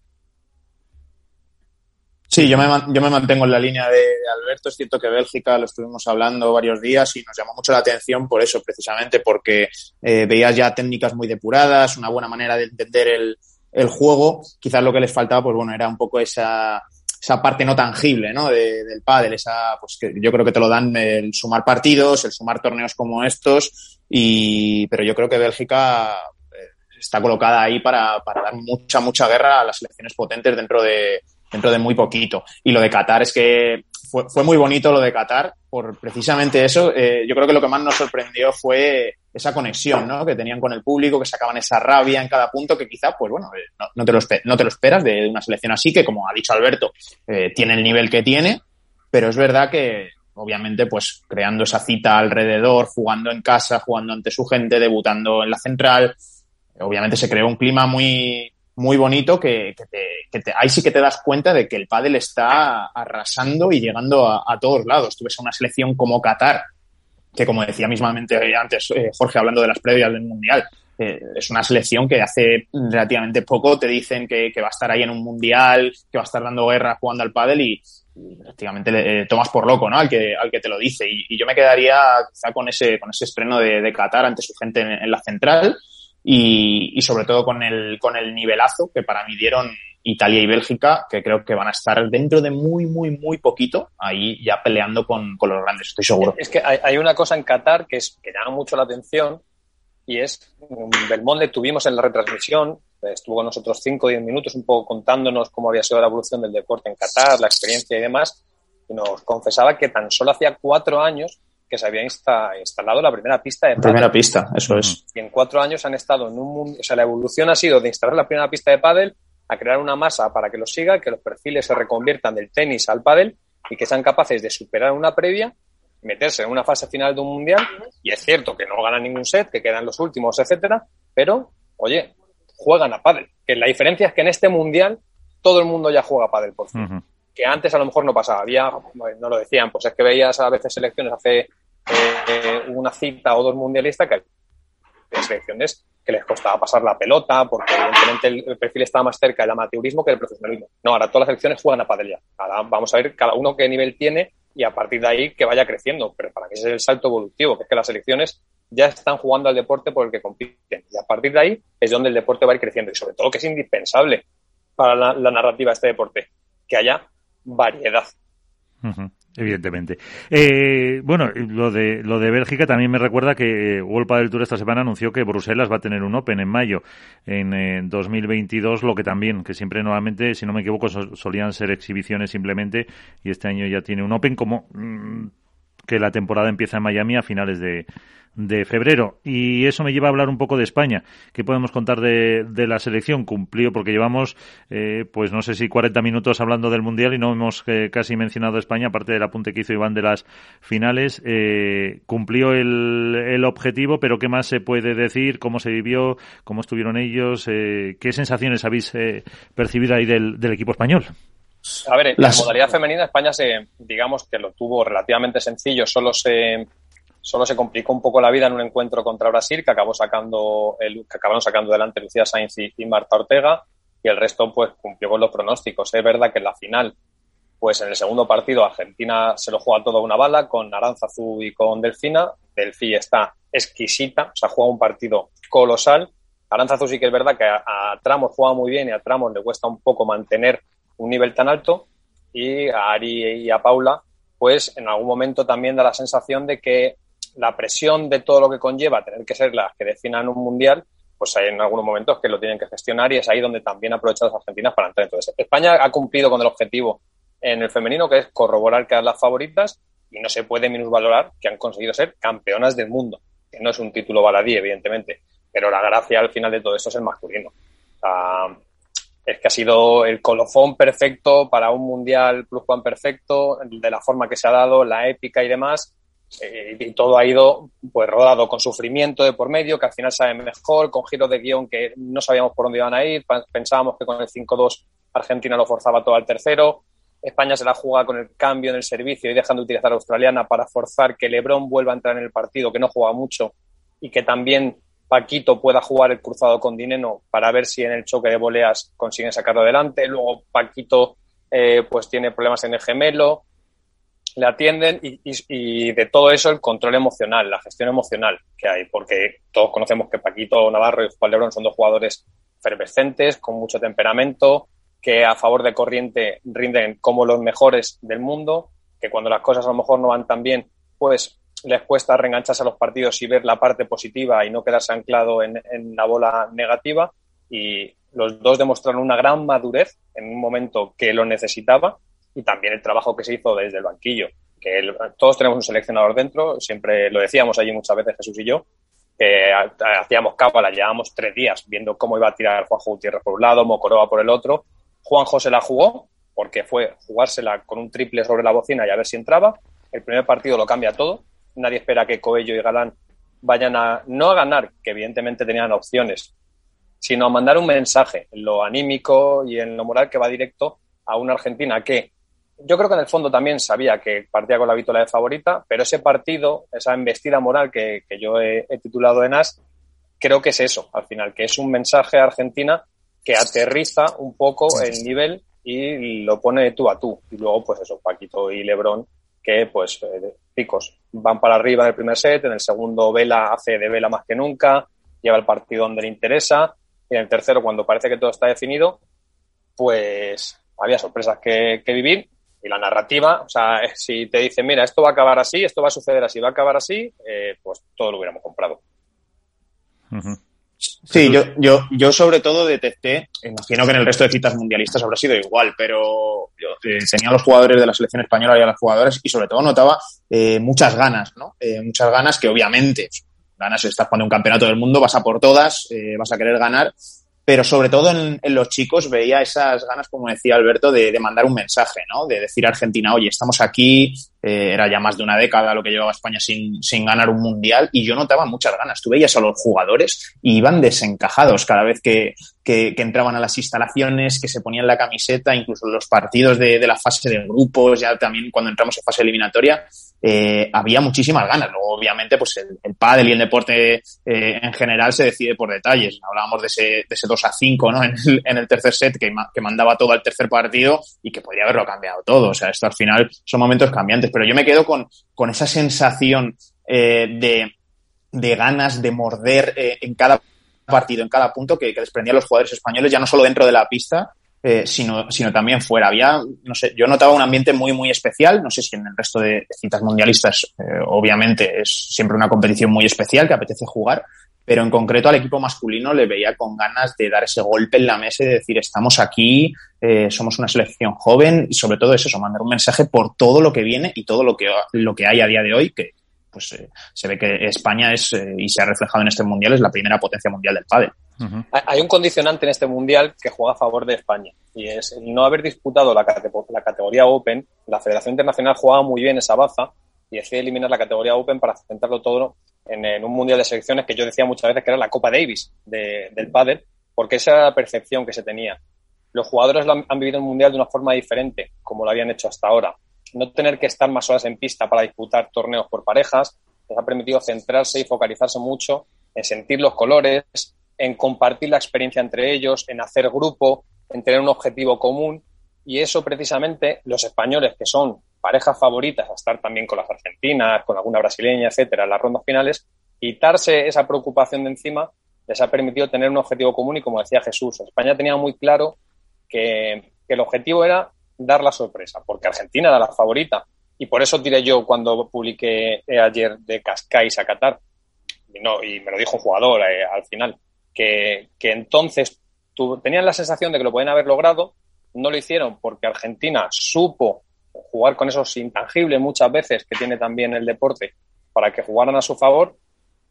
Sí, yo me, yo me mantengo en la línea de, Alberto. Es cierto que Bélgica lo estuvimos hablando varios días y nos llamó mucho la atención por eso, precisamente porque eh, veías ya técnicas muy depuradas, una buena manera de entender el, el juego. Quizás lo que les faltaba, pues bueno, era un poco esa, esa parte no tangible, ¿no? del pádel, esa, pues que yo creo que te lo dan el sumar partidos, el sumar torneos como estos, y, pero yo creo que Bélgica eh, está colocada ahí para, para dar mucha, mucha guerra a las selecciones potentes dentro de, dentro de muy poquito. Y lo de Qatar es que fue, fue muy bonito lo de Qatar, por precisamente eso. Eh, yo creo que lo que más nos sorprendió fue esa conexión ¿no? que tenían con el público, que sacaban esa rabia en cada punto, que quizá, pues bueno, eh, no, te, lo, no te lo esperas de una selección así, que como ha dicho Alberto, eh, tiene el nivel que tiene, pero es verdad que obviamente pues creando esa cita alrededor, jugando en casa, jugando ante su gente, debutando en la central, obviamente se creó un clima muy, muy bonito que, que, te, que te, ahí sí que te das cuenta de que el pádel está arrasando y llegando a, a todos lados. Tú ves una selección como Qatar, que como decía mismamente antes eh, Jorge hablando de las previas del Mundial, eh, es una selección que hace relativamente poco te dicen que, que, va a estar ahí en un Mundial, que va a estar dando guerra jugando al pádel y, prácticamente le, eh, tomas por loco, ¿no? Al que, al que te lo dice. Y, yo me quedaría quizá con ese, con ese estreno de, de Qatar ante su gente en, en la central y, y, sobre todo con el, con el nivelazo que para mí dieron Italia y Bélgica, que creo que van a estar dentro de muy, muy, muy poquito ahí ya peleando con, con los grandes, estoy seguro. Es que hay, una cosa en Qatar que, es, que llama mucho la atención y es Belmonte tuvimos en la retransmisión, estuvo con nosotros 5 o 10 minutos un poco contándonos cómo había sido la evolución del deporte en Qatar, la experiencia y demás, y nos confesaba que tan solo hacía cuatro años que se había insta, instalado la primera pista de pádel. Primera pista, eso es. Y en cuatro años han estado en un mundo, o sea, la evolución ha sido de instalar la primera pista de pádel a crear una masa para que lo siga, que los perfiles se reconviertan del tenis al pádel y que sean capaces de superar una previa, meterse en una fase final de un mundial, y es cierto que no ganan ningún set, que quedan los últimos, etcétera, pero, oye, juegan a pádel. Que la diferencia es que en este mundial todo el mundo ya juega a pádel por fin. Uh -huh. Que antes a lo mejor no pasaba. Había, no lo decían, pues es que veías a veces selecciones hace eh, una cita o dos mundialistas que hay selecciones que les costaba pasar la pelota porque evidentemente el perfil estaba más cerca del amateurismo que del profesionalismo. No, ahora todas las selecciones juegan a padel ya. Ahora vamos a ver cada uno qué nivel tiene y a partir de ahí que vaya creciendo. Pero para mí ese es el salto evolutivo, que es que las selecciones ya están jugando al deporte por el que compiten. Y a partir de ahí es donde el deporte va a ir creciendo. Y sobre todo que es indispensable para la, narrativa de este deporte, que haya variedad. Evidentemente. Eh, bueno, lo de lo de Bélgica también me recuerda que World del Tour esta semana anunció que Bruselas va a tener un Open en mayo en eh, 2022, lo que también, que siempre nuevamente, si no me equivoco, solían ser exhibiciones simplemente y este año ya tiene un Open como mmm, que la temporada empieza en Miami a finales de, de febrero. Y eso me lleva a hablar un poco de España. ¿Qué podemos contar de, de la selección? Cumplió, porque llevamos, eh, pues no sé si 40 minutos hablando del Mundial y no hemos eh, casi mencionado a España, aparte del apunte que hizo Iván de las finales. Eh, cumplió el, el, objetivo, pero ¿qué más se puede decir? ¿Cómo se vivió? ¿Cómo estuvieron ellos? Eh, ¿Qué sensaciones habéis eh, percibido ahí del, del equipo español? A ver, en Las... la modalidad femenina España se, digamos que lo tuvo relativamente sencillo, solo se solo se complicó un poco la vida en un encuentro contra Brasil que acabó sacando el, que acabaron sacando delante Lucía Sainz y, Marta Ortega y el resto pues cumplió con los pronósticos. Es verdad que en la final, pues en el segundo partido Argentina se lo juega todo a una bala con Aranzazú y con Delfina. Delfi está exquisita, o sea, juega un partido colosal. Aranzazú sí que es verdad que a, a tramos juega muy bien y a tramos le cuesta un poco mantener un nivel tan alto y a Ari y a Paula pues en algún momento también da la sensación de que la presión de todo lo que conlleva tener que ser las que definan un mundial, pues hay en algunos momentos que lo tienen que gestionar y es ahí donde también aprovechan las argentinas para entrar. Entonces, España ha cumplido con el objetivo en el femenino, que es corroborar que eran las favoritas y no se puede minusvalorar que han conseguido ser campeonas del mundo, que no es un título baladí, evidentemente, pero la gracia al final de todo esto es el masculino. Uh, es que ha sido el colofón perfecto para un mundial plus one perfecto, de la forma que se ha dado, la épica y demás. Eh, y todo ha ido pues rodado con sufrimiento de por medio, que al final sabe mejor, con giros de guion que no sabíamos por dónde iban a ir. Pensábamos que con el 5-2 Argentina lo forzaba todo al tercero. España se la juega con el cambio en el servicio y dejando de utilizar a australiana para forzar que Lebron vuelva a entrar en el partido, que no juega mucho, y que también Paquito pueda jugar el cruzado con Dineno para ver si en el choque de voleas consiguen sacarlo adelante. Luego Paquito eh, pues tiene problemas en el gemelo, le atienden y, de todo eso el control emocional, la gestión emocional que hay, porque todos conocemos que Paquito Navarro y Juan Lebrón son dos jugadores efervescentes, con mucho temperamento, que a favor de corriente rinden como los mejores del mundo, que cuando las cosas a lo mejor no van tan bien, pues les cuesta reengancharse a los partidos y ver la parte positiva y no quedarse anclado en, la bola negativa. Y los dos demostraron una gran madurez en un momento que lo necesitaba y también el trabajo que se hizo desde el banquillo. Que todos tenemos un seleccionador dentro, siempre lo decíamos allí muchas veces Jesús y yo, que hacíamos cábala, llevábamos tres días viendo cómo iba a tirar Juanjo Gutiérrez por un lado, Mocoroa por el otro, Juanjo se la jugó porque fue jugársela con un triple sobre la bocina y a ver si entraba. El primer partido lo cambia todo. Nadie espera que Coello y Galán vayan a, no a ganar, que evidentemente tenían opciones, sino a mandar un mensaje en lo anímico y en lo moral que va directo a una Argentina que yo creo que en el fondo también sabía que partía con la vítola de favorita, pero ese partido, esa embestida moral que, yo he, he, titulado en As, creo que es eso, al final, que es un mensaje a Argentina que aterriza un poco el nivel y lo pone tú a tú. Y luego, pues eso, Paquito y Lebrón, que pues eh, picos van para arriba en el primer set, en el segundo Vela hace de Vela más que nunca, lleva el partido donde le interesa, y en el tercero, cuando parece que todo está definido, pues había sorpresas que, vivir. Y la narrativa, o sea, si te dicen, mira, esto va a acabar así, esto va a suceder así, va a acabar así, eh, pues todo lo hubiéramos comprado. Sí, yo, yo, yo sobre todo detecté, imagino que en el resto de citas mundialistas habrá sido igual, pero yo eh, tenía a los jugadores de la selección española y a las jugadoras y sobre todo notaba eh, muchas ganas, ¿no? Eh, muchas ganas que obviamente, ganas, estás poniendo un campeonato del mundo, vas a por todas, vas a querer ganar, pero sobre todo en, los chicos veía esas ganas, como decía Alberto, de, mandar un mensaje, ¿no? De decir a Argentina, oye, estamos aquí, eh, era ya más de una década lo que llevaba España sin, sin ganar un mundial y yo notaba muchas ganas. Tú veías a los jugadores y iban desencajados cada vez que, que, entraban a las instalaciones, que se ponían la camiseta, incluso los partidos de, de la fase de grupos, ya también cuando entramos en fase eliminatoria, eh, había muchísimas ganas. Luego, obviamente, pues el, el y el deporte eh, en general se decide por detalles. Hablábamos de ese, de ese 2 a 5 ¿no? en, el, en el tercer set que, que, mandaba todo al tercer partido y que podría haberlo cambiado todo. O sea, esto al final son momentos cambiantes. Pero yo me quedo con, con esa sensación eh, de, de ganas de morder eh, en cada partido, en cada punto que, que desprendían los jugadores españoles, ya no solo dentro de la pista, eh, sino, sino también fuera. Había, no sé, yo notaba un ambiente muy, muy especial. No sé si en el resto de, citas mundialistas, obviamente, es siempre una competición muy especial que apetece jugar, pero en concreto al equipo masculino le veía con ganas de dar ese golpe en la mesa y de decir, estamos aquí, eh, somos una selección joven y sobre todo es eso, mandar un mensaje por todo lo que viene y todo lo que, lo que hay a día de hoy, que pues eh, se ve que España es, eh, y se ha reflejado en este mundial, es la primera potencia mundial del pádel. Hay un condicionante en este mundial que juega a favor de España y es el no haber disputado la, la categoría Open. La Federación Internacional jugaba muy bien esa baza y decide eliminar la categoría Open para centrarlo todo en, un mundial de selecciones que yo decía muchas veces que era la Copa Davis del pádel, porque esa era la percepción que se tenía. Los jugadores han, han vivido el mundial de una forma diferente, como lo habían hecho hasta ahora. No tener que estar más horas en pista para disputar torneos por parejas les ha permitido centrarse y focalizarse mucho en sentir los colores, en compartir la experiencia entre ellos, en hacer grupo, en tener un objetivo común. Y eso precisamente los españoles, que son parejas favoritas a estar también con las argentinas, con alguna brasileña, etcétera, en las rondas finales, quitarse esa preocupación de encima les ha permitido tener un objetivo común y como decía Jesús, España tenía muy claro que, el objetivo era dar la sorpresa, porque Argentina era la favorita. Y por eso diré yo cuando publiqué ayer de Cascais a Qatar, y, no, y me lo dijo un jugador eh, al final, que, entonces tenían la sensación de que lo pueden haber logrado, no lo hicieron porque Argentina supo jugar con esos intangibles muchas veces que tiene también el deporte para que jugaran a su favor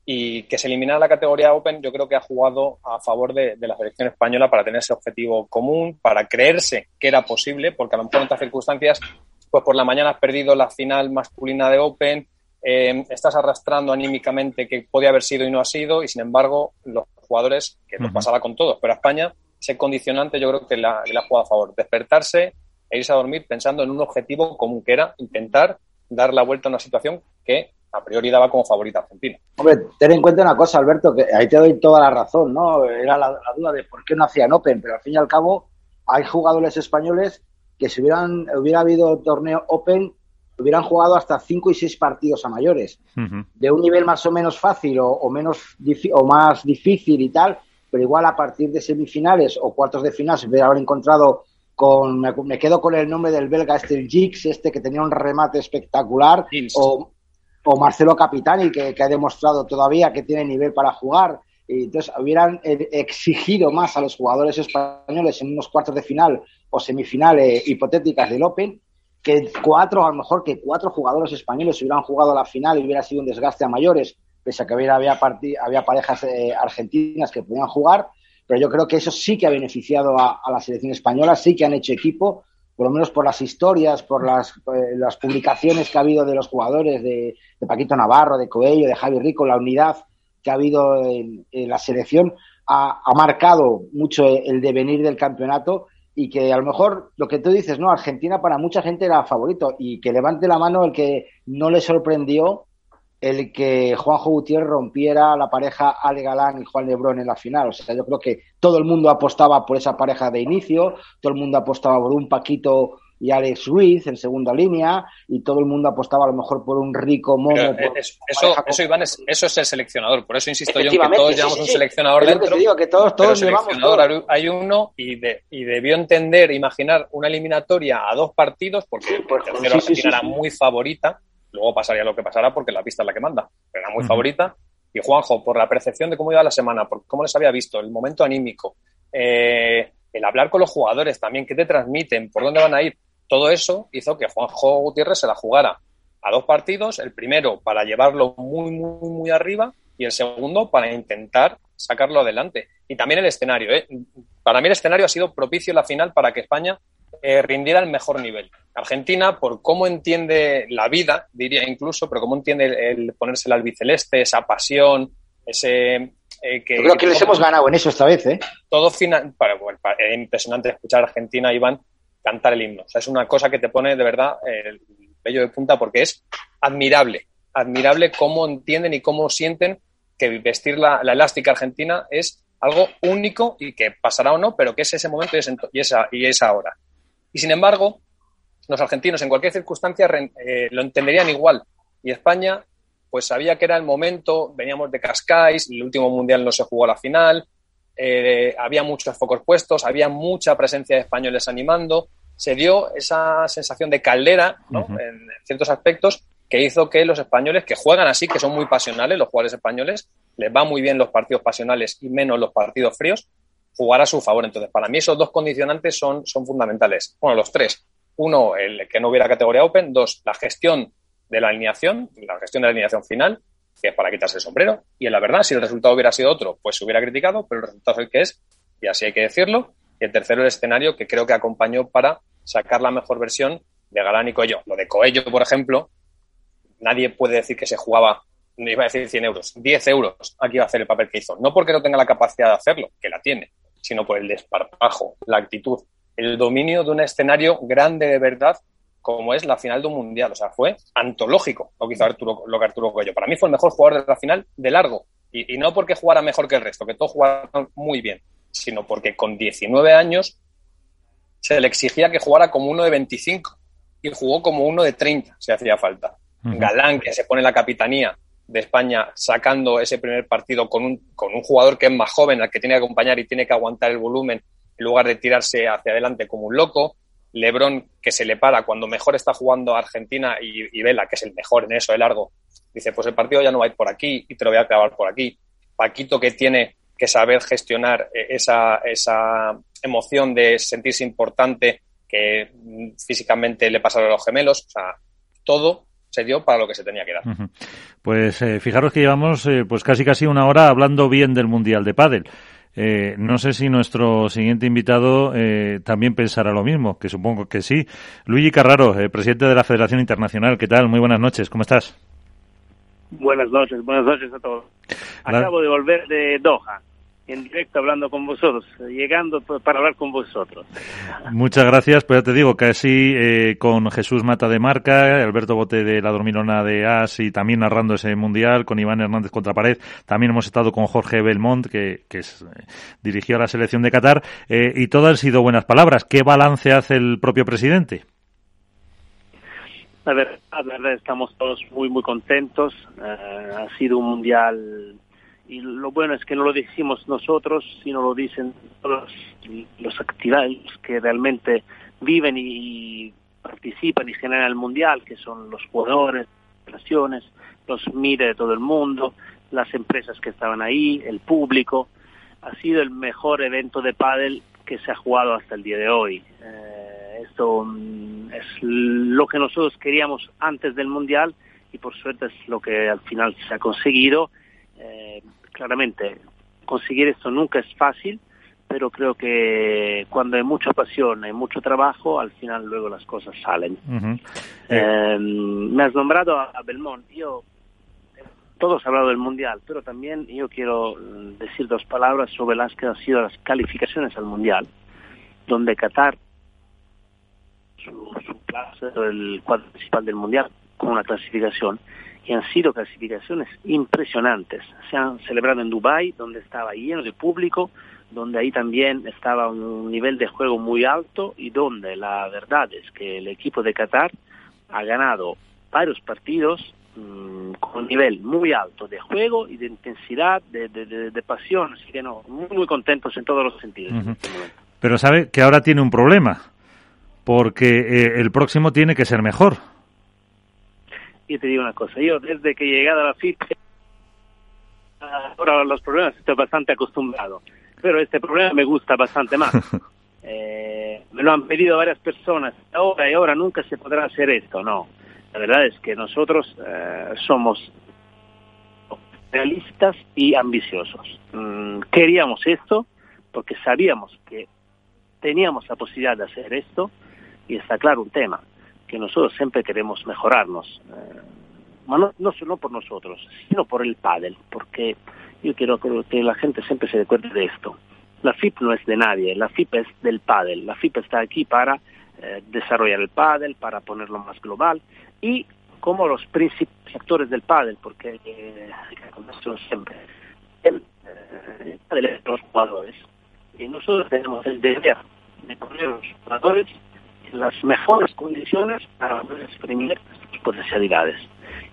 y que se eliminara la categoría Open, yo creo que ha jugado a favor de, la selección española para tener ese objetivo común, para creerse que era posible, porque a lo mejor en otras circunstancias, pues por la mañana has perdido la final masculina de Open, eh, estás arrastrando anímicamente que podía haber sido y no ha sido, y sin embargo, los jugadores, que nos pasaba con todos, pero a España, ese condicionante yo creo que le ha jugado a favor. Despertarse e irse a dormir pensando en un objetivo común, que era intentar dar la vuelta a una situación que a priori daba como favorita a Argentina. Hombre, ten en cuenta una cosa, Alberto, que ahí te doy toda la razón, ¿no? Era la, duda de por qué no hacían Open, pero al fin y al cabo hay jugadores españoles que si hubieran, hubiera habido torneo Open, hubieran jugado hasta cinco y seis partidos a mayores, de un nivel más o menos fácil o, menos o más difícil y tal, pero igual a partir de semifinales o cuartos de final se hubiera haber encontrado con, me, quedo con el nombre del belga este Gix, este que tenía un remate espectacular, o, o Marcelo Capitani, que, ha demostrado todavía que tiene nivel para jugar. Y entonces hubieran eh, exigido más a los jugadores españoles en unos cuartos de final o semifinales hipotéticas del Open, que cuatro, a lo mejor que cuatro jugadores españoles hubieran jugado a la final y hubiera sido un desgaste a mayores, pese a que había, había parejas eh, argentinas que podían jugar, pero yo creo que eso sí que ha beneficiado a, la selección española, sí que han hecho equipo, por lo menos por las historias, por las, eh, las publicaciones que ha habido de los jugadores, de, Paquito Navarro, de Coello, de Javi Rico, la unidad que ha habido en, la selección, ha, marcado mucho el devenir del campeonato y que a lo mejor lo que tú dices, ¿no? Argentina para mucha gente era favorito y que levante la mano el que no le sorprendió el que Juanjo Gutiérrez rompiera la pareja Ale Galán y Juan Lebrón en la final. O sea, yo creo que todo el mundo apostaba por esa pareja de inicio, todo el mundo apostaba por un Paquito y Alex Ruiz en segunda línea, y todo el mundo apostaba a lo mejor por un rico mono. eso, eso, Iván, es, eso es el seleccionador. Por eso insisto yo en que todos llevamos un seleccionador dentro. digo, que todos, todos llevamos Hay uno y, de, y debió entender, imaginar una eliminatoria a dos partidos, porque el tercero Argentina era muy favorita Luego pasaría lo que pasara porque la pista es la que manda. Era muy favorita. Y Juanjo, por la percepción de cómo iba la semana, por cómo les había visto, el momento anímico, eh, el hablar con los jugadores también, qué te transmiten, por dónde van a ir, todo eso hizo que Juanjo Gutiérrez se la jugara a dos partidos, el primero para llevarlo muy, muy, muy arriba y el segundo para intentar sacarlo adelante. Y también el escenario. ¿eh? Para mí el escenario ha sido propicio en la final para que España eh, rindiera el mejor nivel. Argentina, por cómo entiende la vida, diría incluso, pero cómo entiende el, ponerse el albiceleste, esa pasión, ese... Eh, que, Yo creo que, les hemos ganado en eso esta vez, ¿eh? Todo final... Para, es impresionante escuchar a Argentina, Iván, cantar el himno. O sea, es una cosa que te pone de verdad el vello de punta porque es admirable. Admirable cómo entienden y cómo sienten que vestir la, elástica argentina es algo único y que pasará o no, pero que es ese momento y es, y esa, y es ahora. Y sin embargo, los argentinos en cualquier circunstancia eh, lo entenderían igual. Y España, pues sabía que era el momento, veníamos de Cascais, el último mundial no se jugó a la final, eh, había muchos focos puestos, había mucha presencia de españoles animando, se dio esa sensación de caldera en ciertos aspectos que hizo que los españoles que juegan así, que son muy pasionales, los jugadores españoles, les va muy bien los partidos pasionales y menos los partidos fríos, jugar a su favor. Entonces, para mí esos dos condicionantes son, son fundamentales. Bueno, los tres. Uno, el que no hubiera categoría Open. Dos, la gestión de la alineación, la gestión de la alineación final, que es para quitarse el sombrero. Y en la verdad, si el resultado hubiera sido otro, pues se hubiera criticado, pero el resultado es el que es, y así hay que decirlo. Y el tercero, el escenario que creo que acompañó para sacar la mejor versión de Galán y Coello. Lo de Coello, por ejemplo, nadie puede decir que se jugaba, no iba a decir 100 euros, 10 euros aquí va a hacer el papel que hizo. No porque no tenga la capacidad de hacerlo, que la tiene, sino por el desparpajo, la actitud, el dominio de un escenario grande de verdad como es la final de un mundial. O sea, fue antológico lo que hizo Arturo, lo que Arturo Coello. Para mí fue el mejor jugador de la final de largo. Y, no porque jugara mejor que el resto, que todos jugaron muy bien, sino porque con 19 años se le exigía que jugara como uno de 25 y jugó como uno de 30 si hacía falta. Galán, que se pone la capitanía de España sacando ese primer partido con un, con un jugador que es más joven, al que tiene que acompañar y tiene que aguantar el volumen en lugar de tirarse hacia adelante como un loco. Lebron, que se le para cuando mejor está jugando Argentina y, Vela, que es el mejor en eso de largo, dice, pues el partido ya no va a ir por aquí y te lo voy a clavar por aquí. Paquito, que tiene que saber gestionar eh, esa, esa emoción de sentirse importante que físicamente le pasaron a los gemelos, o sea, todo se dio para lo que se tenía que dar. Pues eh, fijaros que llevamos eh, pues casi casi una hora hablando bien del Mundial de Pádel. Eh, no sé si nuestro siguiente invitado eh, también pensará lo mismo, que supongo que sí. Luigi Carraro, eh, presidente de la Federación Internacional. ¿Qué tal? Muy buenas noches. ¿Cómo estás? Buenas noches, buenas noches a todos. Acabo de volver de Doha en directo hablando con vosotros, llegando para hablar con vosotros. Muchas gracias, pues ya te digo, casi eh, con Jesús Mata de Marca, Alberto Bote de la Dormilona de As y también narrando ese mundial con Iván Hernández contra pared. También hemos estado con Jorge Belmont, que, que es, eh, dirigió a la selección de Qatar, eh, y todas han sido buenas palabras. ¿Qué balance hace el propio presidente? La verdad, la verdad estamos todos muy, muy contentos. Uh, ha sido un mundial y lo bueno es que no lo decimos nosotros, sino lo dicen todos los activistas que realmente viven y participan y generan el mundial, que son los jugadores, las naciones, los MIDE de todo el mundo, las empresas que estaban ahí, el público. Ha sido el mejor evento de pádel que se ha jugado hasta el día de hoy. Eh, esto mm, es lo que nosotros queríamos antes del mundial y por suerte es lo que al final se ha conseguido. Claramente conseguir esto nunca es fácil, pero creo que cuando hay mucha pasión, hay mucho trabajo, al final luego las cosas salen. Uh -huh. eh, me has nombrado a Belmont. Yo, todos han hablado del Mundial, pero también yo quiero decir dos palabras sobre las que han sido las calificaciones al Mundial, donde Qatar, su, su clase, el cuadro principal del Mundial, con una clasificación, y han sido clasificaciones impresionantes. Se han celebrado en Dubái, donde estaba lleno de público, donde ahí también estaba un nivel de juego muy alto y donde la verdad es que el equipo de Qatar ha ganado varios partidos mmm, con un nivel muy alto de juego y de intensidad, de, de, de, de pasión. Así que no, muy, muy contentos en todos los sentidos. Uh -huh. Pero sabe que ahora tiene un problema, porque eh, el próximo tiene que ser mejor yo te digo una cosa, yo desde que he llegado a la FIP, ahora los problemas estoy bastante acostumbrado, pero este problema me gusta bastante más. eh, me lo han pedido varias personas, ahora y ahora nunca se podrá hacer esto, no. La verdad es que nosotros eh, somos realistas y ambiciosos. Mm, queríamos esto porque sabíamos que teníamos la posibilidad de hacer esto y está claro un tema que nosotros siempre queremos mejorarnos, eh, no, solo por nosotros, sino por el pádel, porque yo quiero que la gente siempre se recuerde de esto. La FIP no es de nadie, la FIP es del pádel, la FIP está aquí para eh, desarrollar el pádel, para ponerlo más global y como los principales actores del pádel, porque eh, siempre el, pádel es los jugadores y nosotros tenemos el deber de poner los jugadores las mejores condiciones para poder exprimir sus potencialidades.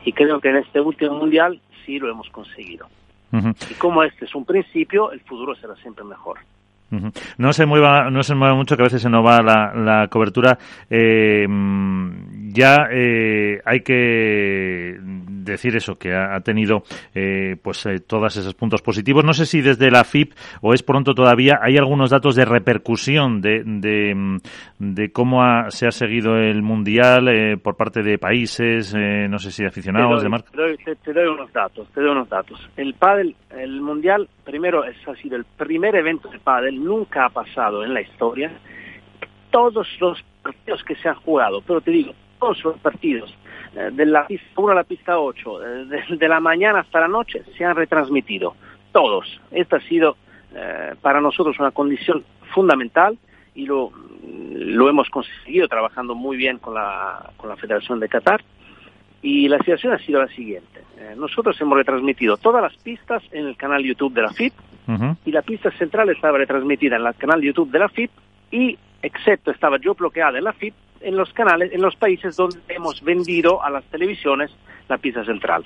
Y creo que en este último mundial sí lo hemos conseguido. Uh -huh. Y como este es un principio, el futuro será siempre mejor. Uh -huh. No se mueva, no se mueva mucho, que a veces se nos va la, la cobertura. Eh, ya eh, hay que decir eso, que ha, tenido eh, pues eh, todos esos puntos positivos. No sé si desde la FIP o es pronto todavía hay algunos datos de repercusión de, de, de cómo ha, se ha seguido el Mundial eh, por parte de países, eh, no sé si aficionados, doy, de marca. Te doy, te, te doy, unos datos, te doy unos datos. El pádel, el Mundial, primero es, ha sido el primer evento de pádel, nunca ha pasado en la historia. Todos los partidos que se han jugado, pero te digo, todos los partidos, eh, de la pista 1 a la pista 8, eh, de, la mañana hasta la noche, se han retransmitido. Todos. Esta ha sido eh, para nosotros una condición fundamental y lo, lo hemos conseguido trabajando muy bien con la, con la Federación de Qatar. Y la situación ha sido la siguiente. Eh, nosotros hemos retransmitido todas las pistas en el canal YouTube de la FIP uh -huh. y la pista central estaba retransmitida en el canal YouTube de la FIP y, excepto, estaba yo bloqueada en la FIP en los canales, en los países donde hemos vendido a las televisiones la pista central.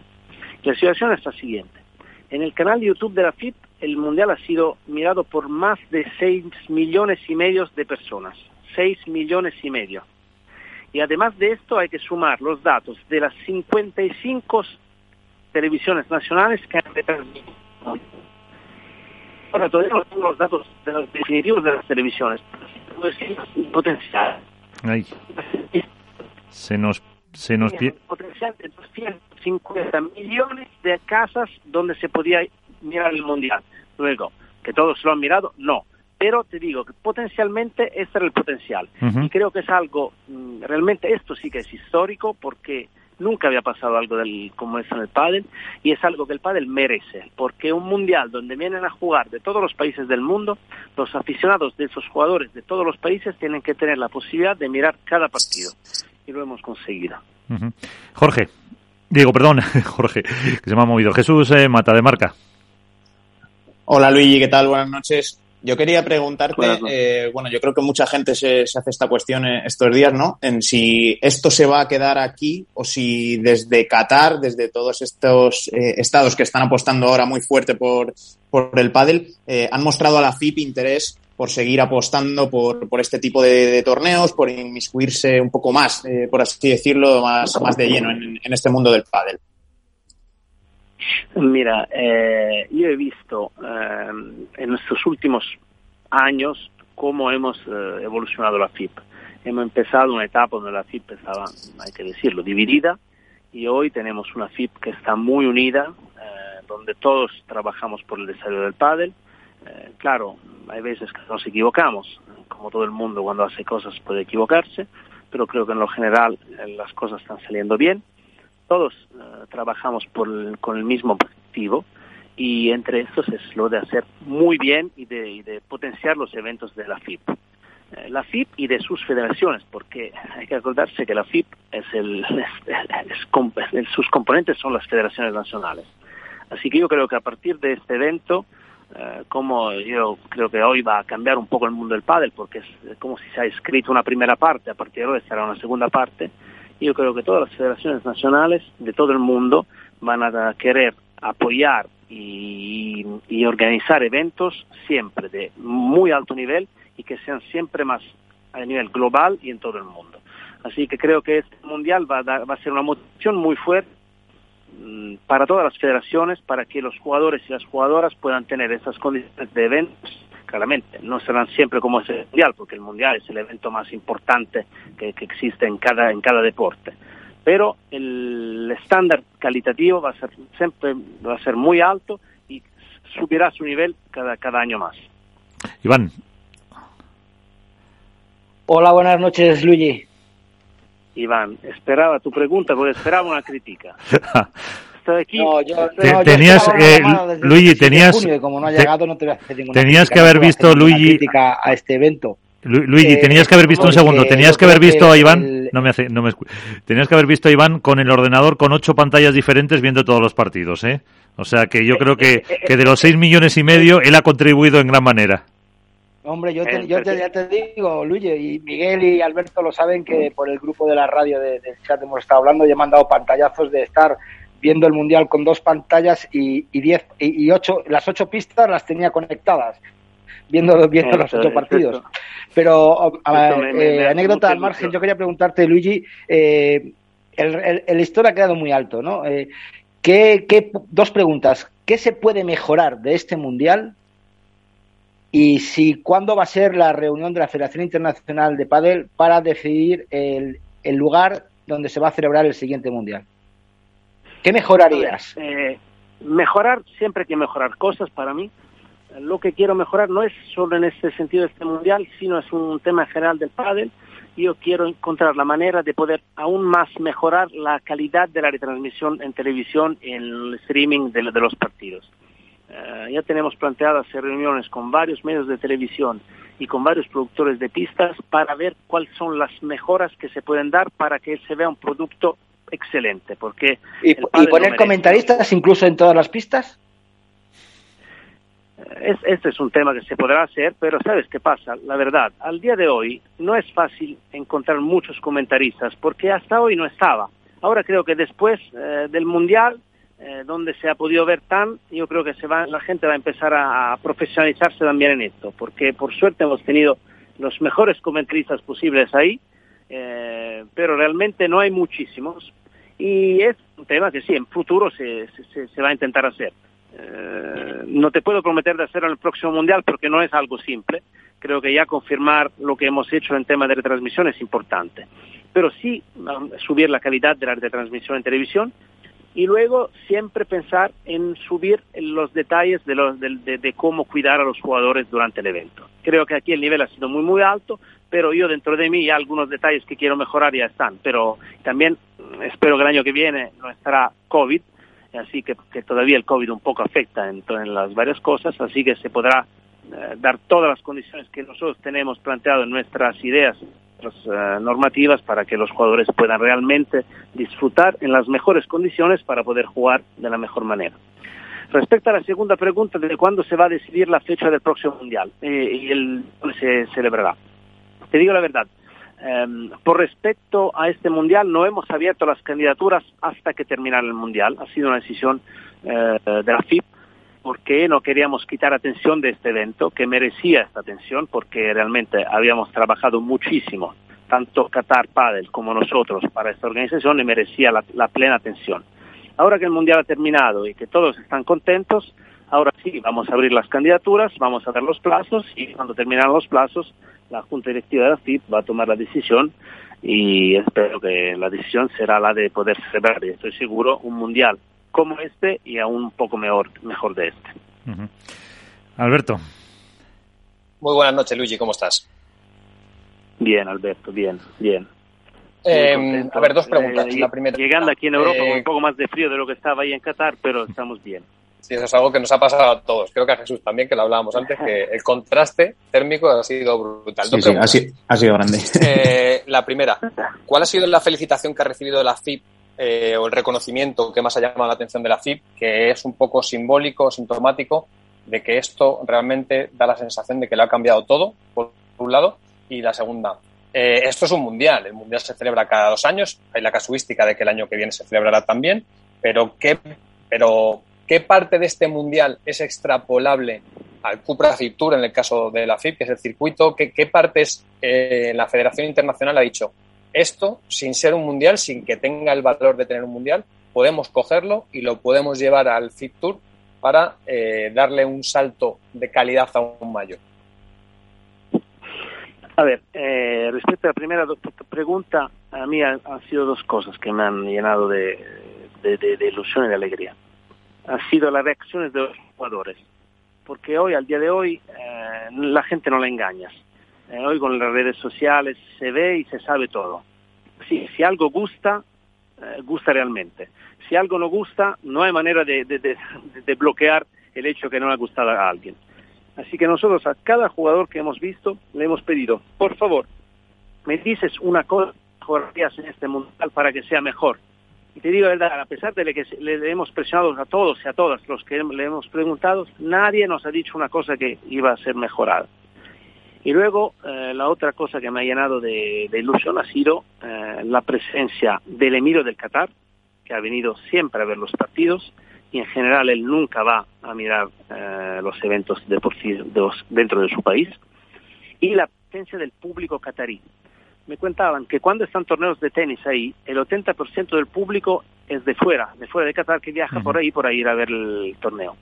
La situación es la siguiente. En el canal YouTube de la FIP, el Mundial ha sido mirado por más de 6 millones y medio de personas. 6 millones y medio. Y además de esto hay que sumar los datos de las 55 televisiones nacionales que han retransmitido. Ahora todavía no tengo los datos de los definitivos de las televisiones. Potencial. Ay. Se nos se nos potencial potencial de 250 millones de casas donde se podía mirar el Mundial. Luego, que todos lo han mirado, no. Pero te digo que potencialmente este era el potencial. Y creo que es algo, mm, realmente esto sí que es histórico porque nunca había pasado algo del, como es en el pádel y es algo que el pádel merece, porque un mundial donde vienen a jugar de todos los países del mundo, los aficionados de esos jugadores de todos los países tienen que tener la posibilidad de mirar cada partido y lo hemos conseguido. Jorge, Diego, perdón, Jorge, que se me ha movido. Jesús eh, Mata de Marca. Hola Luigi, ¿qué tal? Buenas noches. Yo quería preguntarte, eh, bueno, yo creo que mucha gente se, hace esta cuestión estos días, ¿no? En si esto se va a quedar aquí o si desde Qatar, desde todos estos eh, estados que están apostando ahora muy fuerte por, por el pádel, eh, han mostrado a la FIP interés por seguir apostando por, por este tipo de, torneos, por inmiscuirse un poco más, por así decirlo, más, más de lleno en, en este mundo del pádel. Mira, eh, yo he visto eh, en estos últimos años cómo hemos eh, evolucionado la FIP. Hemos empezado una etapa donde la FIP estaba, hay que decirlo, dividida y hoy tenemos una FIP que está muy unida, donde todos trabajamos por el desarrollo del pádel. claro, hay veces que nos equivocamos, como todo el mundo cuando hace cosas puede equivocarse, pero creo que en lo general las cosas están saliendo bien todos eh, trabajamos con el mismo objetivo y entre estos es lo de hacer muy bien y de, potenciar los eventos de la FIP. Eh, la FIP y de sus federaciones, porque hay que acordarse que la FIP es el, sus componentes son las federaciones nacionales. Así que yo creo que a partir de este evento, eh, como yo creo que hoy va a cambiar un poco el mundo del pádel, porque es como si se ha escrito una primera parte, a partir de hoy será una segunda parte, yo creo que todas las federaciones nacionales de todo el mundo van a querer apoyar y, organizar eventos siempre de muy alto nivel y que sean siempre más a nivel global y en todo el mundo. Así que creo que este mundial va a, va a ser una motivación muy fuerte mm, para todas las federaciones, para que los jugadores y las jugadoras puedan tener esas condiciones de eventos claramente. No serán siempre como es el Mundial, porque el Mundial es el evento más importante que, existe en cada, en cada deporte. Pero el estándar calitativo va a ser siempre va a ser muy alto y subirá su nivel cada, cada año más. Iván. Hola, buenas noches, Luigi. Iván, esperaba tu pregunta porque esperaba una crítica. tenías, Luigi, tenías, tenías que haber visto, Luigi, a este evento. Luigi, tenías que haber visto un segundo, tenías que haber visto a Iván, no me hace, no me tenías que haber visto a Iván con el ordenador con ocho pantallas diferentes viendo todos los partidos, ¿eh? O sea que yo creo que, que de los seis millones y medio él ha contribuido en gran manera. Hombre, yo, te, yo ya te digo, Luigi, y Miguel y Alberto lo saben que por el grupo de la radio del chat hemos estado hablando y he mandado pantallazos de estar viendo el mundial con dos pantallas y, y diez y, ocho las ocho pistas las tenía conectadas viendo viendo los ocho partidos. pero eh, anécdota al margen yo quería preguntarte Luigi eh, el, el, listón ha quedado muy alto no eh, ¿qué, qué, dos preguntas. Qué se puede mejorar de este mundial y si cuándo va a ser la reunión de la Federación Internacional de Padel para decidir el, el lugar donde se va a celebrar el siguiente mundial ¿Qué mejorarías? Eh, mejorar, siempre hay que mejorar cosas para mí. Lo que quiero mejorar no es solo en este sentido de este mundial, sino es un tema general del pádel. Yo quiero encontrar la manera de poder aún más mejorar la calidad de la retransmisión en televisión, en el streaming de, los partidos. Eh, ya tenemos planteadas reuniones con varios medios de televisión y con varios productores de pistas para ver cuáles son las mejoras que se pueden dar para que se vea un producto excelente, porque... ¿Y, poner comentaristas incluso en todas las pistas? Es, este es un tema que se podrá hacer, pero ¿sabes qué pasa? La verdad, al día de hoy no es fácil encontrar muchos comentaristas, porque hasta hoy no estaba. Ahora creo que después eh, del Mundial, eh, donde se ha podido ver tan, yo creo que se va, la gente va a empezar a, profesionalizarse también en esto, porque por suerte hemos tenido los mejores comentaristas posibles ahí, eh, pero realmente no hay muchísimos. Y es un tema que sí, en futuro se, se, va a intentar hacer. Eh, no te puedo prometer de hacerlo en el próximo mundial porque no es algo simple. Creo que ya confirmar lo que hemos hecho en tema de retransmisión es importante. pero sí um, subir la calidad de la retransmisión en televisión y luego siempre pensar en subir los detalles de, los, de, de, cómo cuidar a los jugadores durante el evento. Creo que aquí el nivel ha sido muy, muy alto, pero yo dentro de mí algunos detalles que quiero mejorar ya están. Pero también espero que el año que viene no estará COVID, así que, todavía el COVID un poco afecta en, las varias cosas, así que se podrá eh, dar todas las condiciones que nosotros tenemos planteado en nuestras ideas uh, normativas para que los jugadores puedan realmente disfrutar en las mejores condiciones para poder jugar de la mejor manera. Respecto a la segunda pregunta de cuándo se va a decidir la fecha del próximo Mundial eh, y el se celebrará. Te digo la verdad, eh, por respecto a este Mundial no hemos abierto las candidaturas hasta que terminara el Mundial. Ha sido una decisión eh, de la FIP porque no queríamos quitar atención de este evento, que merecía esta atención, porque realmente habíamos trabajado muchísimo, tanto Qatar Padel como nosotros, para esta organización y merecía la, la plena atención. Ahora que el Mundial ha terminado y que todos están contentos, ahora sí, vamos a abrir las candidaturas, vamos a dar los plazos y cuando terminan los plazos, la Junta Directiva de la FIP va a tomar la decisión y espero que la decisión será la de poder celebrar, y estoy seguro, un Mundial como este y aún un poco mejor, mejor de este. Alberto. Muy buenas noches, Luigi, ¿cómo estás? Bien, Alberto, bien, bien. Eh, a ver, dos preguntas. Eh, la primera, llegando aquí en Europa eh, con un poco más de frío de lo que estaba ahí en Qatar, pero estamos bien. Sí, eso es algo que nos ha pasado a todos. Creo que a Jesús también, que lo hablábamos antes, que el contraste térmico ha sido brutal. Sí, sí, ha, sido, ha sido grande. Eh, la primera, ¿cuál ha sido la felicitación que ha recibido de la FIP eh, o el reconocimiento que más ha llamado la atención de la FIP, que es un poco simbólico, sintomático de que esto realmente da la sensación de que lo ha cambiado todo, por un lado, y la segunda, eh, esto es un mundial, el mundial se celebra cada dos años, hay la casuística de que el año que viene se celebrará también, pero ¿qué, pero, ¿qué parte de este mundial es extrapolable al Cupra FIP Tour en el caso de la FIP, que es el circuito? ¿Qué, qué partes eh, la Federación Internacional ha dicho? Esto, sin ser un mundial, sin que tenga el valor de tener un mundial, podemos cogerlo y lo podemos llevar al FIP Tour para eh, darle un salto de calidad aún mayor. A ver, eh, respecto a la primera pregunta, a mí han ha sido dos cosas que me han llenado de, ilusión y de alegría. Ha sido las reacciones de los jugadores, porque hoy, al día de hoy, eh, la gente no la engañas. Eh, hoy con las redes sociales se ve y se sabe todo. Sí, si algo gusta, eh, gusta realmente. Si algo no gusta, no hay manera de, de, bloquear el hecho que no le ha gustado a alguien. Así que nosotros a cada jugador que hemos visto le hemos pedido, por favor, me dices una cosa mejorías en este mundial para que sea mejor. Y te digo la verdad, a pesar de que le hemos presionado a todos y a todas los que le hemos preguntado, nadie nos ha dicho una cosa que iba a ser mejorada. Y luego eh, la otra cosa que me ha llenado de, ilusión ha sido eh, la presencia del emiro del Qatar, que ha venido siempre a ver los partidos, y en general él nunca va a mirar eh, los eventos deportivos dentro de su país, y la presencia del público catarí. Me contaban que cuando están torneos de tenis ahí, el 80% del público es de fuera, de fuera de Qatar, que viaja uh -huh. por ahí por ir a ver el torneo.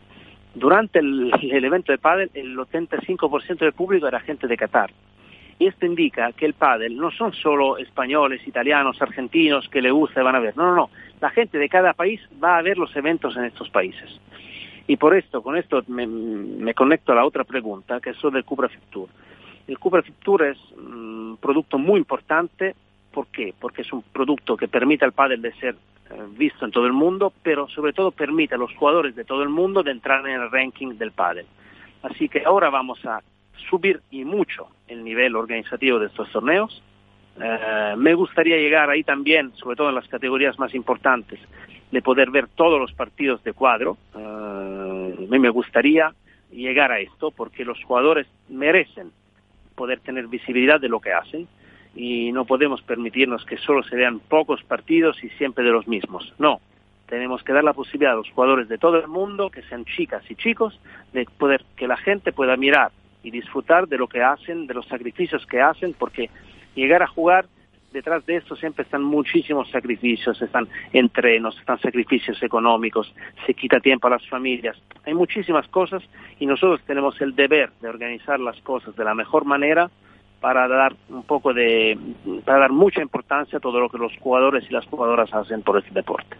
Durante el, el evento de pádel, el 85% del público era gente de Qatar. Y esto indica que el pádel no son solo españoles, italianos, argentinos que le gusta y van a ver. No, no, no. La gente de cada país va a ver los eventos en estos países. Y por esto, con esto me, me conecto a la otra pregunta, que es lo del Cupra Tour. El Cupra Tour es un producto muy importante. ¿Por qué? Porque es un producto que permite al pádel de ser eh, visto en todo el mundo, pero sobre todo permite a los jugadores de todo el mundo de entrar en el ranking del pádel. Así que ahora vamos a subir y mucho el nivel organizativo de estos torneos. Eh, me gustaría llegar ahí también, sobre todo en las categorías más importantes, de poder ver todos los partidos de cuadro. Eh, me gustaría llegar a esto porque los jugadores merecen poder tener visibilidad de lo que hacen y no podemos permitirnos que solo se vean pocos partidos y siempre de los mismos. No, tenemos que dar la posibilidad a los jugadores de todo el mundo, que sean chicas y chicos, de poder que la gente pueda mirar y disfrutar de lo que hacen, de los sacrificios que hacen, porque llegar a jugar, detrás de esto siempre están muchísimos sacrificios, están entrenos, están sacrificios económicos, se quita tiempo a las familias, hay muchísimas cosas y nosotros tenemos el deber de organizar las cosas de la mejor manera para dar un poco de, para dar mucha importancia a todo lo que los jugadores y las jugadoras hacen por este deporte.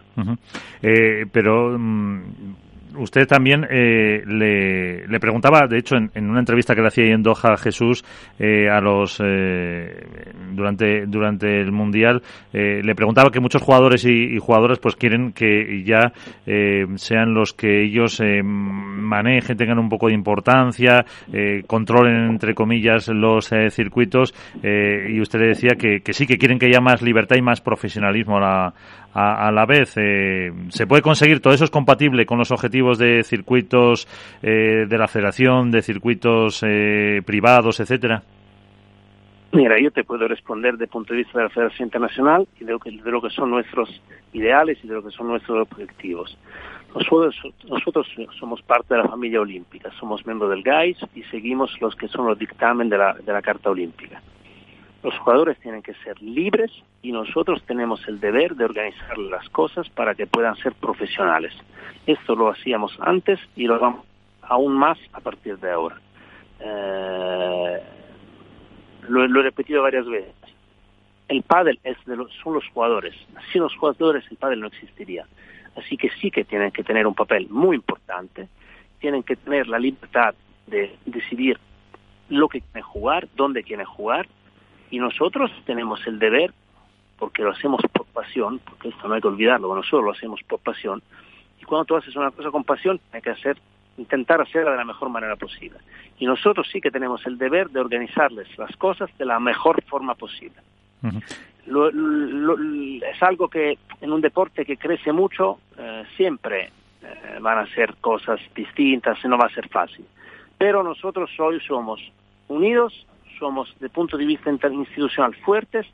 eh, pero mm, usted también eh, le, preguntaba, de hecho, en, en, una entrevista que le hacía en Doha Jesús eh, a los eh, durante durante el mundial, eh, le preguntaba que muchos jugadores y, y jugadoras pues quieren que ya eh, sean los que ellos manejen, tengan un poco de importancia, controlen entre comillas los circuitos y usted le decía que, que, sí que quieren que haya más libertad y más profesionalismo a la, a, a la vez. ¿Se puede conseguir todo eso es compatible con los objetivos de circuitos eh, de la federación, de circuitos eh, privados, etcétera? Mira, yo te puedo responder desde el punto de vista de la Federación Internacional y de lo, que, de lo que son nuestros ideales y de lo que son nuestros objetivos. Nosotros, nosotros somos parte de la familia olímpica, somos miembros del GAIS y seguimos los que son los dictamen de la, de la Carta Olímpica. Los jugadores tienen que ser libres y nosotros tenemos el deber de organizar las cosas para que puedan ser profesionales. Esto lo hacíamos antes y lo vamos aún más a partir de ahora. Eh, lo, lo, he repetido varias veces. El pádel es de los, son los jugadores. Sin los jugadores el pádel no existiría. Así que sí que tienen que tener un papel muy importante. Tienen que tener la libertad de decidir lo que quieren jugar, dónde quieren jugar. Y nosotros tenemos el deber, porque lo hacemos por pasión, porque esto no hay que olvidarlo, nosotros lo hacemos por pasión. Y cuando tú haces una cosa con pasión, hay que hacer intentar hacerla de la mejor manera posible. Y nosotros sí que tenemos el deber de organizarles las cosas de la mejor forma posible. Uh -huh. lo, lo, es algo que en un deporte que crece mucho eh, siempre eh, van a ser cosas distintas no va a ser fácil. Pero nosotros hoy somos unidos, somos de punto de vista institucional fuertes,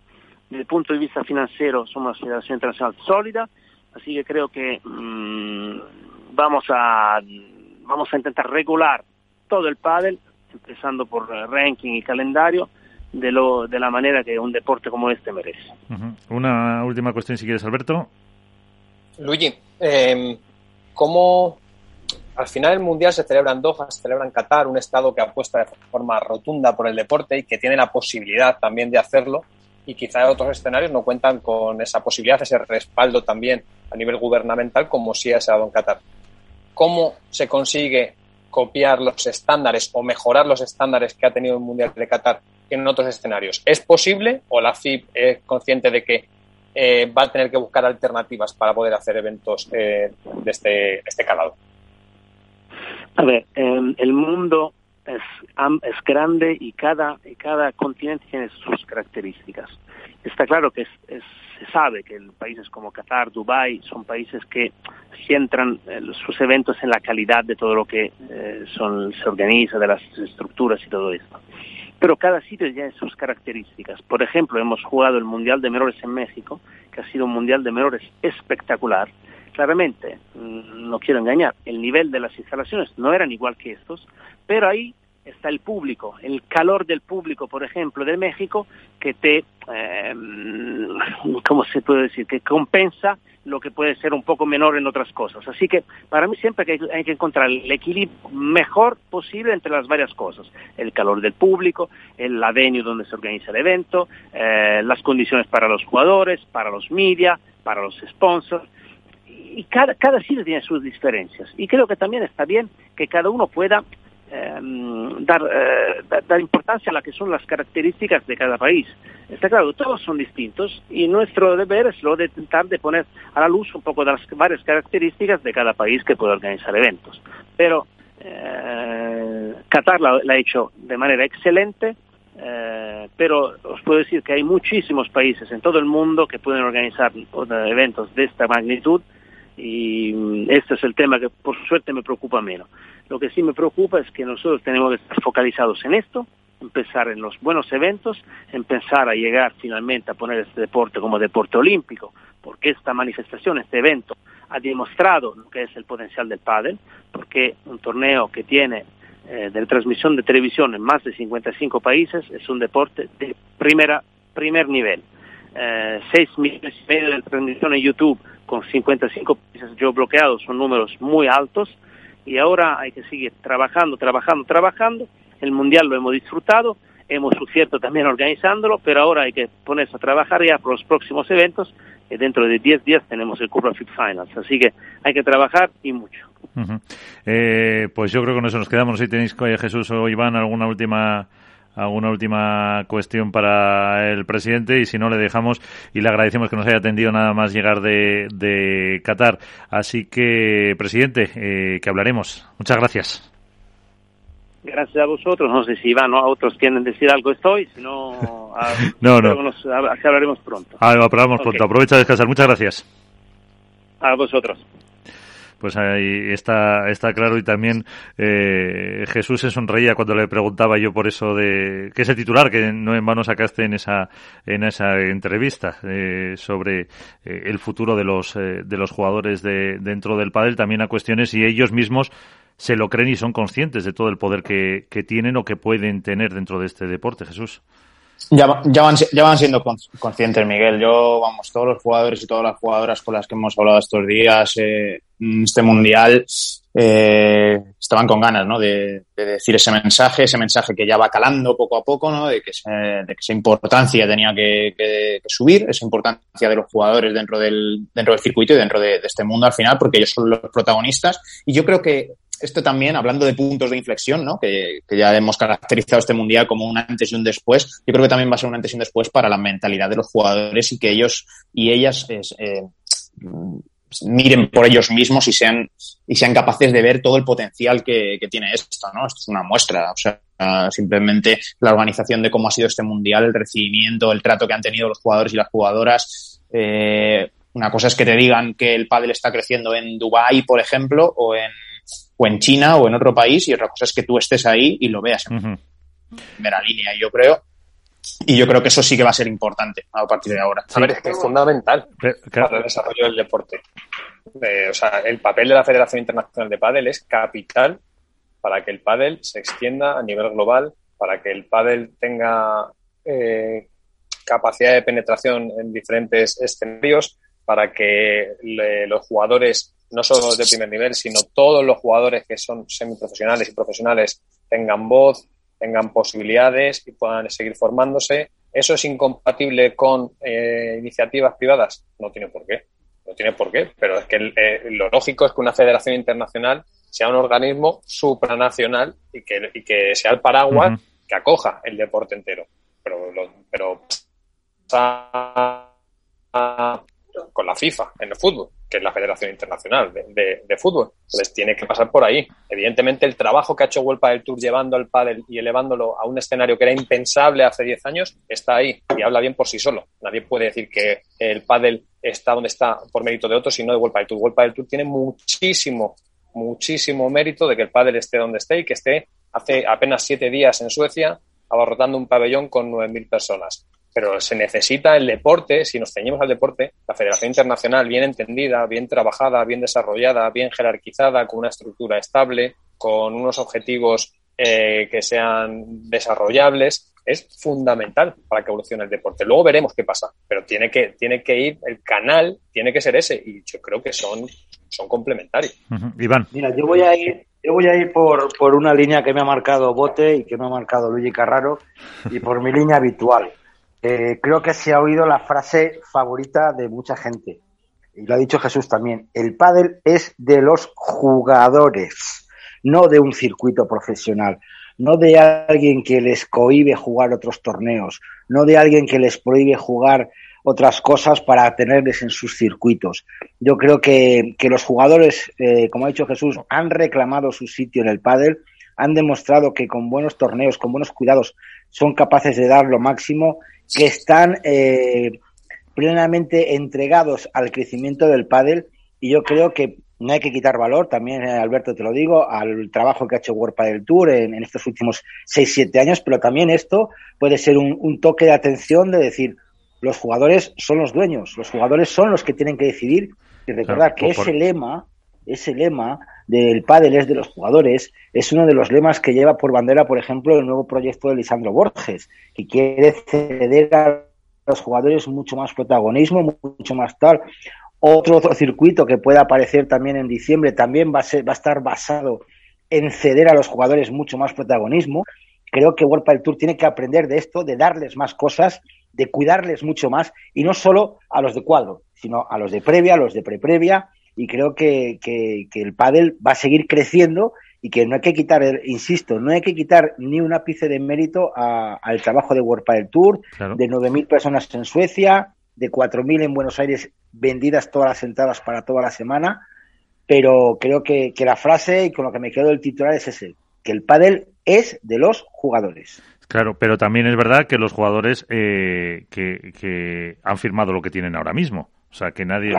desde el punto de vista financiero somos una federación internacional sólida, así que creo que mmm, vamos a vamos a intentar regular todo el pádel, empezando por ranking y calendario, de, lo, de la manera que un deporte como este merece. Uh -huh. Una última cuestión, si quieres, Alberto. Luigi, eh, ¿cómo al final el Mundial se celebra en Doha, se celebra en Qatar, un estado que apuesta de forma rotunda por el deporte y que tiene la posibilidad también de hacerlo? Y quizá otros escenarios no cuentan con esa posibilidad, ese respaldo también a nivel gubernamental, como sí ha dado en Qatar cómo se consigue copiar los estándares o mejorar los estándares que ha tenido el Mundial de Qatar en otros escenarios. ¿Es posible o la FIB es consciente de que eh, va a tener que buscar alternativas para poder hacer eventos eh, de este, este calado? A ver, eh, el mundo es, es grande y cada, cada continente tiene sus características. Está claro que es, es se sabe que países como Qatar, Dubai son países que centran eh, sus eventos en la calidad de todo lo que eh, se organiza, de las estructuras y todo esto. Pero cada sitio tiene sus características. Por ejemplo, hemos jugado el Mundial de Menores en México, que ha sido un Mundial de Menores espectacular. Claramente, no quiero engañar, el nivel de las instalaciones no eran igual que estos, pero ahí está el público, el calor del público, por ejemplo, de México, que te, eh, ¿cómo se puede decir?, que compensa lo que puede ser un poco menor en otras cosas. Así que para mí siempre hay que, encontrar el equilibrio mejor posible entre las varias cosas. El calor del público, el, venue donde se organiza el evento, eh, las condiciones para los jugadores, para los media, para los sponsors. Y cada, cada sitio tiene sus diferencias. Y creo que también está bien que cada uno pueda eh, dar, eh, dar, importancia a las que son las características de cada país. Está claro, todos son distintos y nuestro deber es lo de intentar de poner a la luz un poco de las varias características de cada país que puede organizar eventos. Pero eh, Qatar la, ha hecho de manera excelente, pero os puedo decir que hay muchísimos países en todo el mundo que pueden organizar eventos de esta magnitud y este es el tema que por suerte me preocupa menos. Lo que sí me preocupa es que nosotros tenemos que estar focalizados en esto, empezar en los buenos eventos, empezar a llegar finalmente a poner este deporte como deporte olímpico, porque esta manifestación, este evento, ha demostrado lo que es el potencial del pádel, porque un torneo que tiene eh, de transmisión de televisión en más de 55 países es un deporte de primera, primer nivel. Eh, 6 millones y medio de transmisión en YouTube con 55 países geobloqueados son números muy altos y ahora hay que seguir trabajando, trabajando, trabajando. El Mundial lo hemos disfrutado, hemos sufrido también organizándolo, pero ahora hay que ponerse a trabajar ya por los próximos eventos y dentro de 10 días tenemos el Cupra Fit Finals. Así que hay que trabajar y mucho. eh, pues yo creo que con eso nos quedamos. Si tenéis, Jesús o Iván, alguna última alguna última cuestión para el presidente y si no le dejamos y le agradecemos que nos haya atendido nada más llegar de, de Qatar. Así que, presidente, eh, que hablaremos. Muchas gracias. Gracias a vosotros. No sé si Iván o otros quieren decir algo estoy, si no, no, no. Nos, hablaremos pronto. Ah, hablaremos pronto. Aprovecha a descansar. Muchas gracias. A vosotros pues ahí está, está claro. Y también eh, Jesús se sonreía cuando le preguntaba yo por eso de que ese titular que no en vano sacaste en esa en esa entrevista eh, sobre eh, el futuro de los eh, de los jugadores de dentro del pádel también a cuestiones y ellos mismos se lo creen y son conscientes de todo el poder que, que tienen o que pueden tener dentro de este deporte Jesús ya, ya, van, ya van siendo conscientes, Miguel. Yo, vamos, todos los jugadores y todas las jugadoras con las que hemos hablado estos días, eh, este mundial, eh, estaban con ganas, ¿no? De, de, decir ese mensaje, ese mensaje que ya va calando poco a poco, ¿no? De que, de esa importancia tenía que, subir, esa importancia de los jugadores dentro del, dentro del circuito y dentro de, de este mundo al final, porque ellos son los protagonistas. Y yo creo que esto también, hablando de puntos de inflexión, ¿no? que, que, ya hemos caracterizado este mundial como un antes y un después, yo creo que también va a ser un antes y un después para la mentalidad de los jugadores y que ellos y ellas eh, miren por ellos mismos y sean, y sean capaces de ver todo el potencial que, que tiene esto. ¿no? Esto es una muestra. O sea, simplemente la organización de cómo ha sido este mundial, el recibimiento, el trato que han tenido los jugadores y las jugadoras. Eh, una cosa es que te digan que el pádel está creciendo en Dubái, por ejemplo, o en o en China o en otro país y otra cosa es que tú estés ahí y lo veas en uh -huh. primera línea, yo creo. Y yo creo que eso sí que va a ser importante a partir de ahora. A ver, es que es fundamental para el desarrollo del deporte. Eh, o sea, el papel de la Federación Internacional de Pádel es capital para que el pádel se extienda a nivel global, para que el pádel tenga eh, capacidad de penetración en diferentes escenarios, para que le, los jugadores no solo de primer nivel, sino todos los jugadores que son semiprofesionales y profesionales tengan voz, tengan posibilidades y puedan seguir formándose. ¿Eso es incompatible con eh, iniciativas privadas? No tiene por qué. No tiene por qué. Pero es que eh, lo lógico es que una federación internacional sea un organismo supranacional y que, y que sea el paraguas uh -huh. que acoja el deporte entero. Pero, lo, pero con la FIFA en el fútbol, que es la Federación Internacional de, de, de, Fútbol. Entonces tiene que pasar por ahí. Evidentemente el trabajo que ha hecho World Padel Tour llevando al pádel y elevándolo a un escenario que era impensable hace 10 años está ahí y habla bien por sí solo. Nadie puede decir que el pádel está donde está por mérito de otros, sino de World Padel Tour. World Padel Tour tiene muchísimo, muchísimo mérito de que el pádel esté donde esté y que esté hace apenas siete días en Suecia abarrotando un pabellón con 9.000 personas pero se necesita el deporte, si nos ceñimos al deporte, la Federación Internacional bien entendida, bien trabajada, bien desarrollada, bien jerarquizada, con una estructura estable, con unos objetivos eh, que sean desarrollables, es fundamental para que evolucione el deporte. Luego veremos qué pasa, pero tiene que, tiene que ir, el canal tiene que ser ese, y yo creo que son, son complementarios. Uh -huh. Iván. Mira, yo voy a ir, yo voy a ir por, por una línea que me ha marcado Bote y que me ha marcado Luigi Carraro, y por mi línea habitual. Eh, creo que se ha oído la frase favorita de mucha gente. Y lo ha dicho Jesús también. El pádel es de los jugadores, no de un circuito profesional, no de alguien que les cohibe jugar otros torneos, no de alguien que les prohíbe jugar otras cosas para tenerles en sus circuitos. Yo creo que, que los jugadores, eh, como ha dicho Jesús, han reclamado su sitio en el pádel, han demostrado que con buenos torneos, con buenos cuidados, son capaces de dar lo máximo que están eh, plenamente entregados al crecimiento del pádel. Y yo creo que no hay que quitar valor, también eh, Alberto te lo digo, al trabajo que ha hecho World Padel Tour en, en estos últimos 6-7 años, pero también esto puede ser un, un, toque de atención de decir, los jugadores son los dueños, los jugadores son los que tienen que decidir. Y recordar claro, que por... ese lema, ese lema del pádel es de los jugadores, es uno de los lemas que lleva por bandera, por ejemplo, el nuevo proyecto de Lisandro Borges, que quiere ceder a los jugadores mucho más protagonismo, mucho más tal. Otro, otro circuito que pueda aparecer también en diciembre también va a, ser, va a estar basado en ceder a los jugadores mucho más protagonismo. creo que World del Tour tiene que aprender de esto, de darles más cosas, de cuidarles mucho más, y no solo a los de cuadro, sino a los de previa, a los de preprevia, y creo que, que, el pádel va a seguir creciendo y que no hay que quitar, insisto, no hay que quitar ni un ápice de mérito al trabajo de World del Tour, de 9.000 personas en Suecia, de 4.000 en Buenos Aires vendidas todas las entradas para toda la semana, pero creo que, que la frase y con lo que me quedo del titular es ese, que el pádel es de los jugadores. Claro, pero también es verdad que los jugadores eh, que, han firmado lo que tienen ahora mismo. O sea, que nadie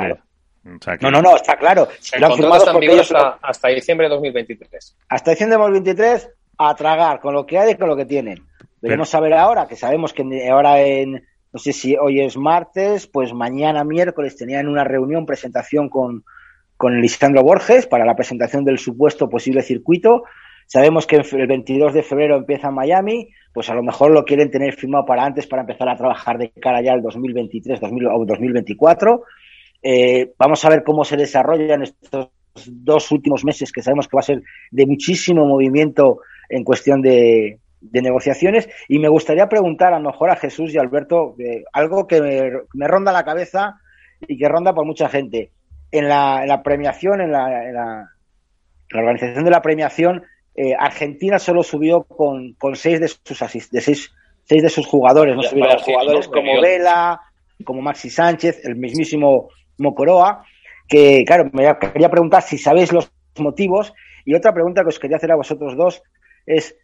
No, no, no, está claro. el contrato está hasta, diciembre de 2023. Hasta diciembre de 2023, a tragar con lo que hay y con lo que tienen. Veremos a ver ahora, que sabemos que ahora en, no sé si hoy es martes, pues mañana miércoles tenían una reunión, presentación con, con Lisandro Borges para la presentación del supuesto posible circuito. Sabemos que el 22 de febrero empieza en Miami, pues a lo mejor lo quieren tener firmado para antes para empezar a trabajar de cara ya al 2023 2000, o 2024. Eh, vamos a ver cómo se desarrollan estos dos últimos meses, que sabemos que va a ser de muchísimo movimiento en cuestión de, negociaciones. Y me gustaría preguntar a lo mejor a Jesús y a Alberto eh, algo que me, ronda la cabeza y que ronda por mucha gente. En la, premiación, en la, en la organización de la premiación, eh, Argentina solo subió con, con seis de sus de seis, seis, de sus jugadores, no subieron jugadores como Vela, como Maxi Sánchez, el mismísimo Mocoroa, que claro, me quería preguntar si sabéis los motivos y otra pregunta que os quería hacer a vosotros dos es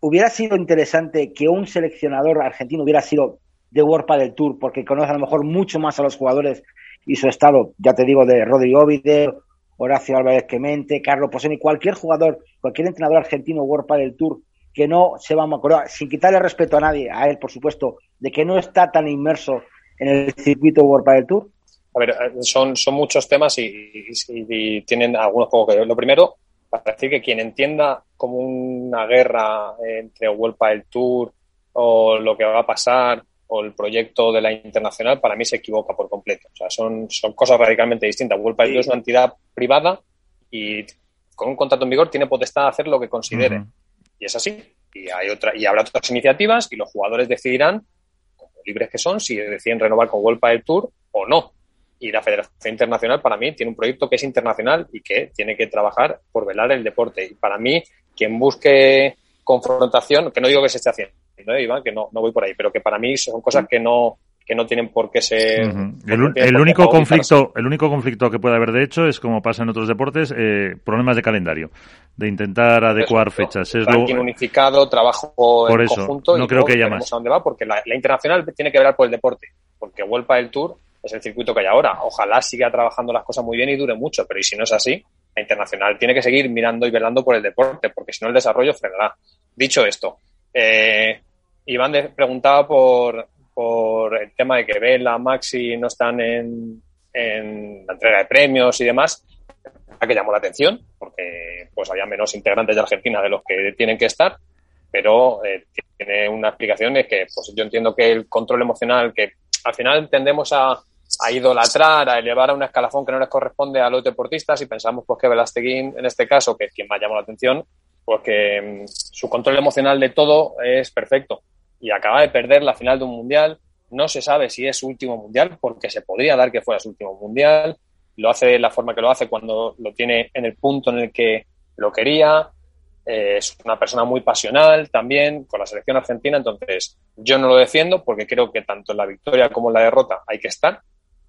hubiera sido interesante que un seleccionador argentino hubiera sido de World del Tour porque conoce a lo mejor mucho más a los jugadores y su estado, ya te digo, de Rodrigo Ovide Horacio Álvarez Quemente, Carlos Poseni, cualquier jugador, cualquier entrenador argentino World del Tour que no se va a acordar, sin quitarle respeto a nadie, a él por supuesto, de que no está tan inmerso en el circuito World del Tour? A ver, eh, son, son muchos temas y, tienen algunos poco que ver. Lo primero, para decir que quien entienda como una guerra entre World del Tour o lo que va a pasar o el proyecto de la internacional, para mí se equivoca por completo. O sea, son, son cosas radicalmente distintas. World sí. es una entidad privada y con un contrato en vigor tiene potestad de hacer lo que considere. Y es así. Y hay otra, y habrá otras iniciativas y los jugadores decidirán, como libres que son, si deciden renovar con World del Tour o no. Y la Federación Internacional, para mí, tiene un proyecto que es internacional y que tiene que trabajar por velar el deporte. Y para mí, quien busque confrontación, que no digo que se esté haciendo, Iván, que no, no voy por ahí, pero que para mí son cosas que no, que no tienen por qué ser. el, único conflicto, el único conflicto que puede haber de hecho es como pasa en otros deportes, eh, problemas de calendario, de intentar adecuar fechas. Es lo unificado, trabajo por en eso, conjunto no creo que haya más. A dónde va porque la, internacional tiene que ver por el deporte, porque Vuelpa del Tour es el circuito que hay ahora. Ojalá siga trabajando las cosas muy bien y dure mucho, pero y si no es así, la internacional tiene que seguir mirando y velando por el deporte, porque si no el desarrollo frenará. Dicho esto, eh, Iván preguntaba por, por el tema de que Vela, Maxi no están en, en la entrega de premios y demás, que llamó la atención, porque pues había menos integrantes de Argentina de los que tienen que estar, pero eh, tiene una explicación es que pues yo entiendo que el control emocional, que al final tendemos a, a idolatrar, a elevar a un escalafón que no les corresponde a los deportistas y pensamos pues que Velasteguín, en este caso, que es quien más llamó la atención, porque mm, su control emocional de todo es perfecto y acaba de perder la final de un mundial. No se sabe si es su último mundial, porque se podría dar que fuera su último mundial. Lo hace de la forma que lo hace cuando lo tiene en el punto en el que lo quería. Eh, es una persona muy pasional también con la selección argentina. Entonces, yo no lo defiendo porque creo que tanto en la victoria como en la derrota hay que estar.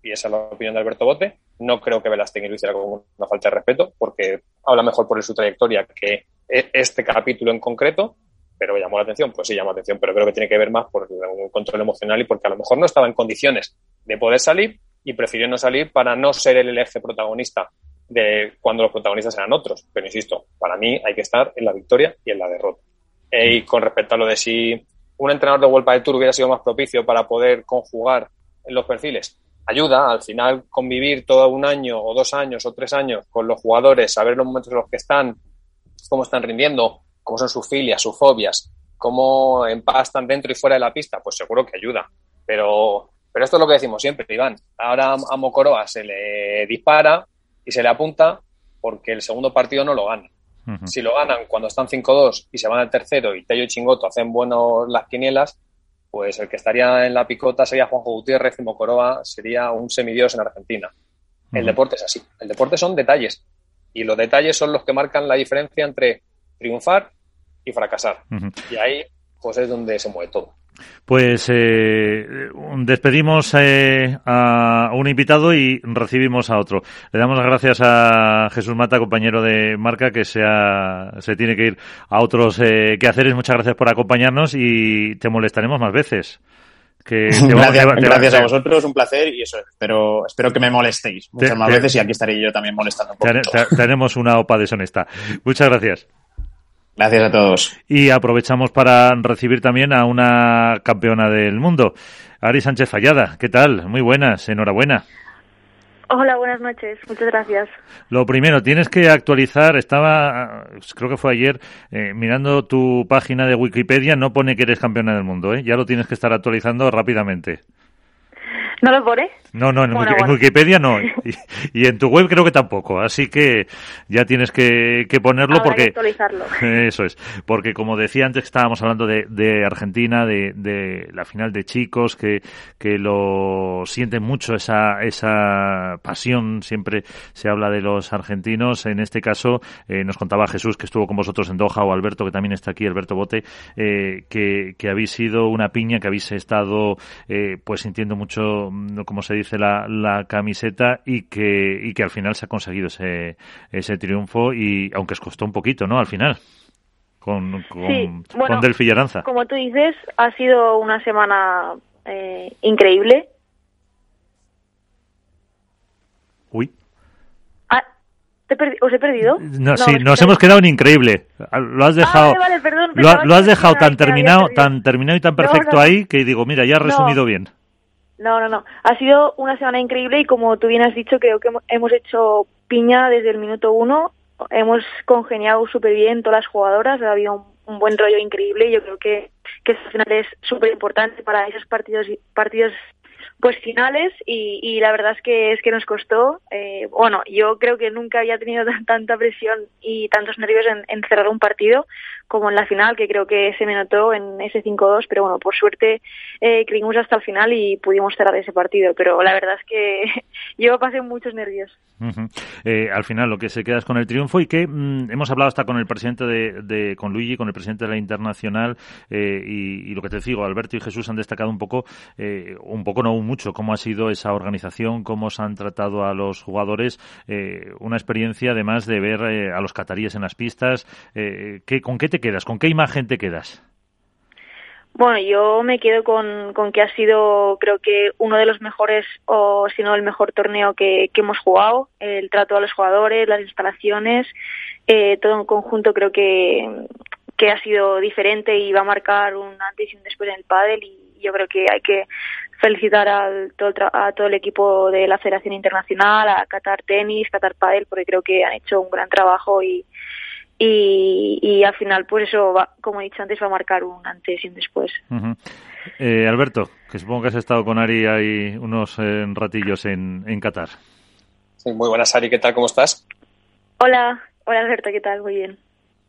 Y esa es la opinión de Alberto Bote. No creo que Velastegui lo hiciera con una falta de respeto porque habla mejor por su trayectoria que e-, este capítulo en concreto pero llamó la atención, pues sí llamó la atención, pero creo que tiene que ver más por un control emocional y porque a lo mejor no estaba en condiciones de poder salir y prefirió no salir para no ser el eje protagonista de cuando los protagonistas eran otros. Pero insisto, para mí hay que estar en la victoria y en la derrota. E, y con respecto a lo de si un entrenador de World del Tour hubiera sido más propicio para poder conjugar los perfiles, ayuda al final convivir todo un año o dos años o tres años con los jugadores, saber los momentos en los que están, cómo están rindiendo, cómo son sus filias, sus fobias, cómo empastan dentro y fuera de la pista, pues seguro que ayuda. Pero, pero esto es lo que decimos siempre, Iván. Ahora a Mocoroa se le dispara y se le apunta porque el segundo partido no lo gana. Si lo ganan cuando están 5-2 y se van al tercero y Tello y Chingoto hacen buenos las quinielas, pues el que estaría en la picota sería Juanjo Gutiérrez y Mocoroa sería un semidios en Argentina. El deporte es así. El deporte son detalles. Y los detalles son los que marcan la diferencia entre triunfar y fracasar. Y ahí, pues es donde se mueve todo. Pues eh, despedimos eh, a un invitado y recibimos a otro. Le damos las gracias a Jesús Mata, compañero de marca, que se, se tiene que ir a otros eh, quehaceres. Muchas gracias por acompañarnos y te molestaremos más veces. Que gracias, a vosotros, un placer y eso, espero, espero que me molestéis muchas más veces y aquí estaré yo también molestando un tenemos una OPA deshonesta. Muchas gracias. Gracias a todos. Y aprovechamos para recibir también a una campeona del mundo, Ari Sánchez Fallada. ¿Qué tal? Muy buenas, enhorabuena. Hola, buenas noches. Muchas gracias. Lo primero, tienes que actualizar, estaba, creo que fue ayer, eh, mirando tu página de Wikipedia, no pone que eres campeona del mundo, ¿eh? Ya lo tienes que estar actualizando rápidamente. ¿No lo pone? No, no, en, Wikipedia no. Y, en tu web creo que tampoco. Así que ya tienes que, ponerlo porque... actualizarlo. Eso es. Porque como decía antes, estábamos hablando de, Argentina, de, la final de chicos, que, que lo sienten mucho esa, esa pasión. Siempre se habla de los argentinos. En este caso, eh, nos contaba Jesús, que estuvo con vosotros en Doha, o Alberto, que también está aquí, Alberto Bote, eh, que, que habéis sido una piña, que habéis estado eh, pues sintiendo mucho, como se dice, dice la, camiseta y que, y que al final se ha conseguido ese, ese triunfo y aunque os costó un poquito, ¿no? Al final. Con, con, Delfi Como tú dices, ha sido una semana eh, increíble. Uy. Ah, ¿Os he perdido? No, sí, nos hemos quedado en increíble. Lo has dejado, lo, has dejado tan terminado, tan terminado y tan perfecto ahí que digo, mira, ya has resumido bien. No, no, no. Ha sido una semana increíble y como tú bien has dicho, creo que hemos hecho piña desde el minuto uno. Hemos congeniado súper bien todas las jugadoras. Ha habido un, buen rollo increíble y yo creo que, que esta final es súper importante para esos partidos, partidos pues finales y, y, la verdad es que es que nos costó eh, bueno yo creo que nunca había tenido tanta presión y tantos nervios en, en, cerrar un partido como en la final que creo que se me notó en ese 5-2 pero bueno por suerte eh, hasta el final y pudimos cerrar ese partido pero la verdad es que yo pasé muchos nervios eh, al final lo que se queda es con el triunfo y que mm, hemos hablado hasta con el presidente de, de, con Luigi con el presidente de la internacional eh, y, lo que te digo Alberto y Jesús han destacado un poco eh, un poco no mucho cómo ha sido esa organización, cómo se han tratado a los jugadores. Eh, una experiencia además de ver eh, a los cataríes en las pistas. Eh, ¿Con qué te quedas? ¿Con qué imagen te quedas? Bueno, yo me quedo con, con, que ha sido, creo que, uno de los mejores, o si no el mejor torneo que, que hemos jugado. El trato a los jugadores, las instalaciones, todo en conjunto creo que, que ha sido diferente y va a marcar un antes y un después en el pádel y yo creo que hay que felicitar al, a todo el equipo de la Federación Internacional, a Qatar Tenis, Qatar Padel, porque creo que han hecho un gran trabajo y, y, al final, pues eso, va, como he dicho antes, va a marcar un antes y un después. eh, Alberto, que supongo que has estado con Ari ahí unos eh, ratillos en, en Qatar. Sí, muy buenas, Ari, ¿qué tal? ¿Cómo estás? Hola, hola Alberto, ¿qué tal? Muy bien.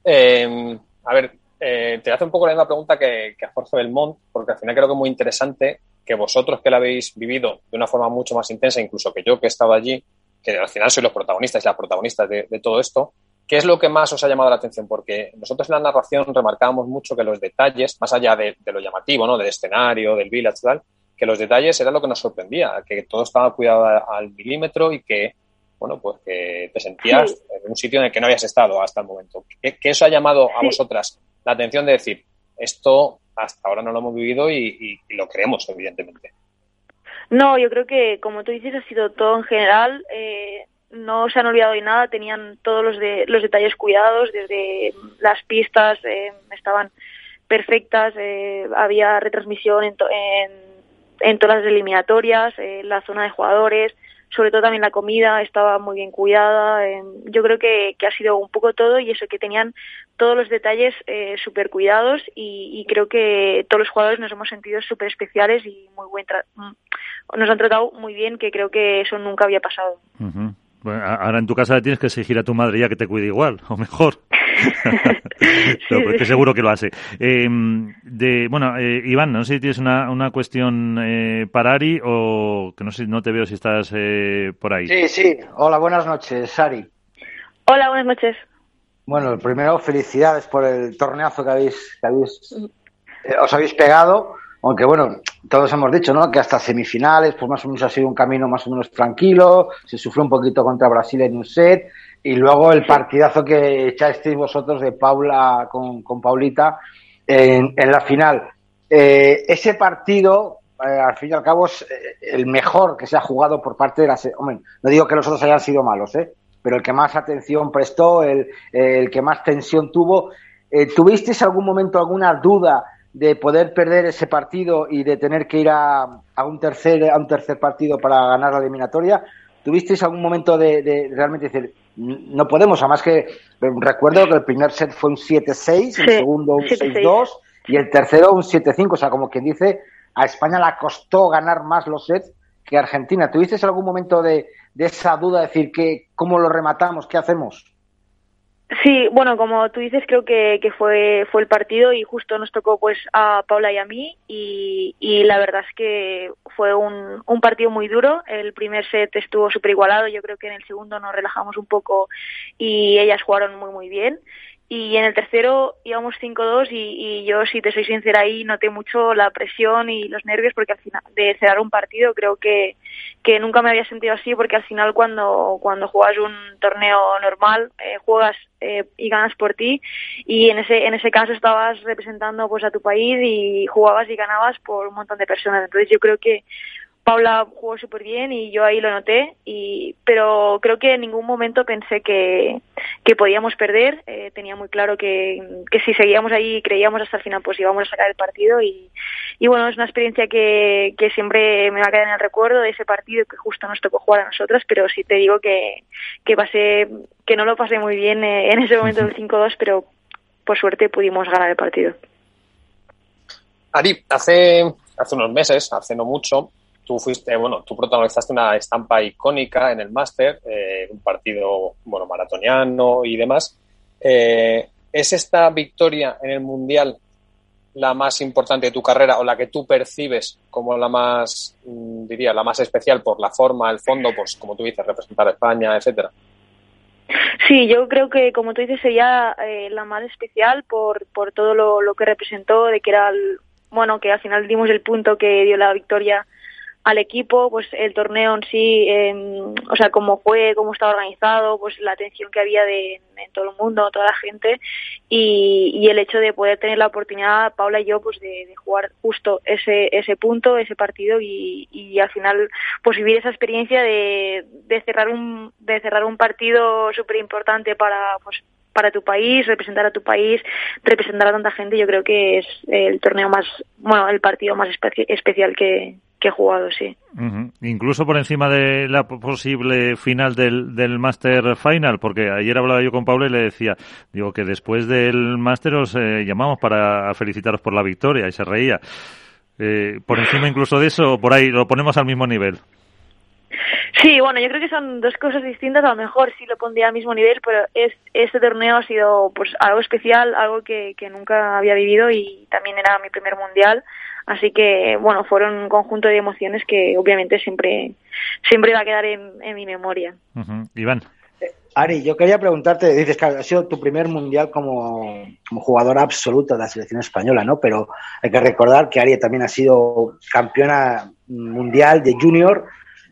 Eh, a ver, eh, te hace un poco la misma pregunta que, que a Jorge Belmont, porque al final creo que es muy interesante que vosotros que la habéis vivido de una forma mucho más intensa, incluso que yo que he estado allí, que al final soy los protagonistas y las protagonistas de, todo esto, ¿qué es lo que más os ha llamado la atención? Porque nosotros en la narración remarcábamos mucho que los detalles, más allá de, lo llamativo, ¿no? del escenario, del village, tal, que los detalles era lo que nos sorprendía, que todo estaba cuidado al milímetro y que, bueno, pues que te sentías en un sitio en el que no habías estado hasta el momento. ¿Qué, qué os ha llamado a vosotras la atención de decir, esto hasta ahora no lo hemos vivido y, lo creemos, evidentemente. No, yo creo que, como tú dices, ha sido todo en general. Eh, no se han olvidado de nada, tenían todos los, de, los detalles cuidados, desde las pistas eh, estaban perfectas, eh, había retransmisión en, en, en, todas las eliminatorias, la zona de jugadores, sobre todo también la comida estaba muy bien cuidada. Eh, yo creo que, ha sido un poco todo y eso que tenían todos los detalles eh, súper cuidados y, creo que todos los jugadores nos hemos sentido súper especiales y muy buen mm, nos han tratado muy bien, que creo que eso nunca había pasado. Ahora en tu casa le tienes que exigir a tu madre ya que te cuide igual, o mejor. no, pues seguro que lo hace. Eh, de, bueno, eh, Iván, no sé si tienes una, una cuestión eh, para Ari o que no sé, no te veo si estás eh, por ahí. Sí, sí. Hola, buenas noches, Ari. Hola, buenas noches. Bueno, primero felicidades por el torneazo que habéis, que habéis eh, os habéis pegado, aunque bueno, todos hemos dicho, ¿no? Que hasta semifinales, pues más o menos ha sido un camino más o menos tranquilo, se sufrió un poquito contra Brasil en un set, y luego el partidazo que echasteis vosotros de Paula con, con Paulita en, en, la final. Eh, ese partido, eh, al fin y al cabo, es eh, el mejor que se ha jugado por parte de la... Hombre, no digo que los otros hayan sido malos, ¿eh? pero el que más atención prestó, el, el que más tensión tuvo. Eh, ¿Tuvisteis algún momento alguna duda de poder perder ese partido y de tener que ir a, a, un tercer a un tercer partido para ganar la eliminatoria? ¿Tuvisteis algún momento de, de realmente decir, no podemos, además que recuerdo que el primer set fue un 7-6, sí, el segundo un 6-2 y el tercero un 7-5, o sea, como quien dice, a España le costó ganar más los sets que a Argentina. ¿Tuvisteis algún momento de, de esa duda, de decir, que, cómo lo rematamos, qué hacemos? Sí, bueno, como tú dices, creo que, que fue, fue el partido y justo nos tocó pues a Paula y a mí y, y la verdad es que fue un, un partido muy duro. El primer set estuvo súper igualado, yo creo que en el segundo nos relajamos un poco y ellas jugaron muy muy bien y en el tercero íbamos 5-2 y, y, yo, si te soy sincera, ahí noté mucho la presión y los nervios porque al final de cerrar un partido creo que, que nunca me había sentido así porque al final cuando, cuando juegas un torneo normal eh, juegas eh, y ganas por ti y en ese, en ese caso estabas representando pues a tu país y jugabas y ganabas por un montón de personas. Entonces yo creo que Paula jugó súper bien y yo ahí lo noté, y, pero creo que en ningún momento pensé que, que podíamos perder. Eh, tenía muy claro que, que si seguíamos ahí y creíamos hasta el final, pues íbamos a sacar el partido. Y, y bueno, es una experiencia que, que siempre me va a quedar en el recuerdo de ese partido que justo nos tocó jugar a nosotras, pero sí te digo que, que, pasé, que no lo pasé muy bien eh, en ese momento del 5-2, pero por suerte pudimos ganar el partido. Ari, hace, hace unos meses, hace no mucho, tú fuiste, bueno, tú protagonizaste una estampa icónica en el máster, eh, un partido, bueno, maratoniano y demás. Eh, ¿Es esta victoria en el Mundial la más importante de tu carrera o la que tú percibes como la más, mm, diría, la más especial por la forma, el fondo, pues como tú dices, representar a España, etcétera? Sí, yo creo que, como tú dices, sería eh, la más especial por, por todo lo, lo que representó, de que era, el, bueno, que al final dimos el punto que dio la victoria al equipo, pues el torneo en sí, eh, o sea, cómo fue, cómo estaba organizado, pues la atención que había de, en todo el mundo, toda la gente, y, y, el hecho de poder tener la oportunidad, Paula y yo, pues de, jugar justo ese, ese punto, ese partido, y, y al final, pues vivir esa experiencia de, de cerrar un, de cerrar un partido súper importante para, pues, para tu país, representar a tu país, representar a tanta gente, yo creo que es el torneo más, bueno, el partido más espe especial que, que he jugado, sí. Uh -huh. Incluso por encima de la posible final del, del Master Final, porque ayer hablaba yo con Pablo y le decía, digo que después del Master os eh, llamamos para felicitaros por la victoria y se reía. Eh, por encima incluso de eso, por ahí lo ponemos al mismo nivel. Sí, bueno, yo creo que son dos cosas distintas. A lo mejor sí lo pondría al mismo nivel, pero es, este torneo ha sido pues algo especial, algo que, que nunca había vivido y también era mi primer mundial. Así que, bueno, fueron un conjunto de emociones que obviamente siempre, siempre va a quedar en, en mi memoria. Uh -huh. Iván. Ari, yo quería preguntarte, dices que ha sido tu primer mundial como, como jugadora absoluta de la selección española, ¿no? Pero hay que recordar que Ari también ha sido campeona mundial de junior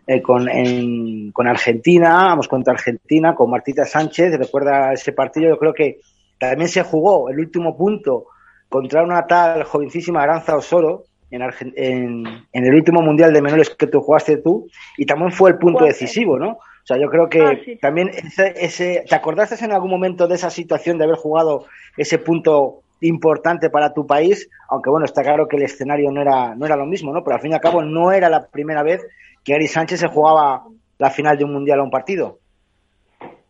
eh, con, en, con Argentina, vamos contra Argentina, con Martita Sánchez, recuerda ese partido, yo creo que también se jugó el último punto contra una tal jovencísima Aranza Osoro en, en, en, el último mundial de menores que tú jugaste tú, y también fue el punto decisivo, ¿no? O sea, yo creo que ah, sí. también ese, ese, ¿te acordaste en algún momento de esa situación de haber jugado ese punto importante para tu país? Aunque bueno, está claro que el escenario no era, no era lo mismo, ¿no? Pero al fin y al cabo no era la primera vez que Ari Sánchez se jugaba la final de un mundial a un partido.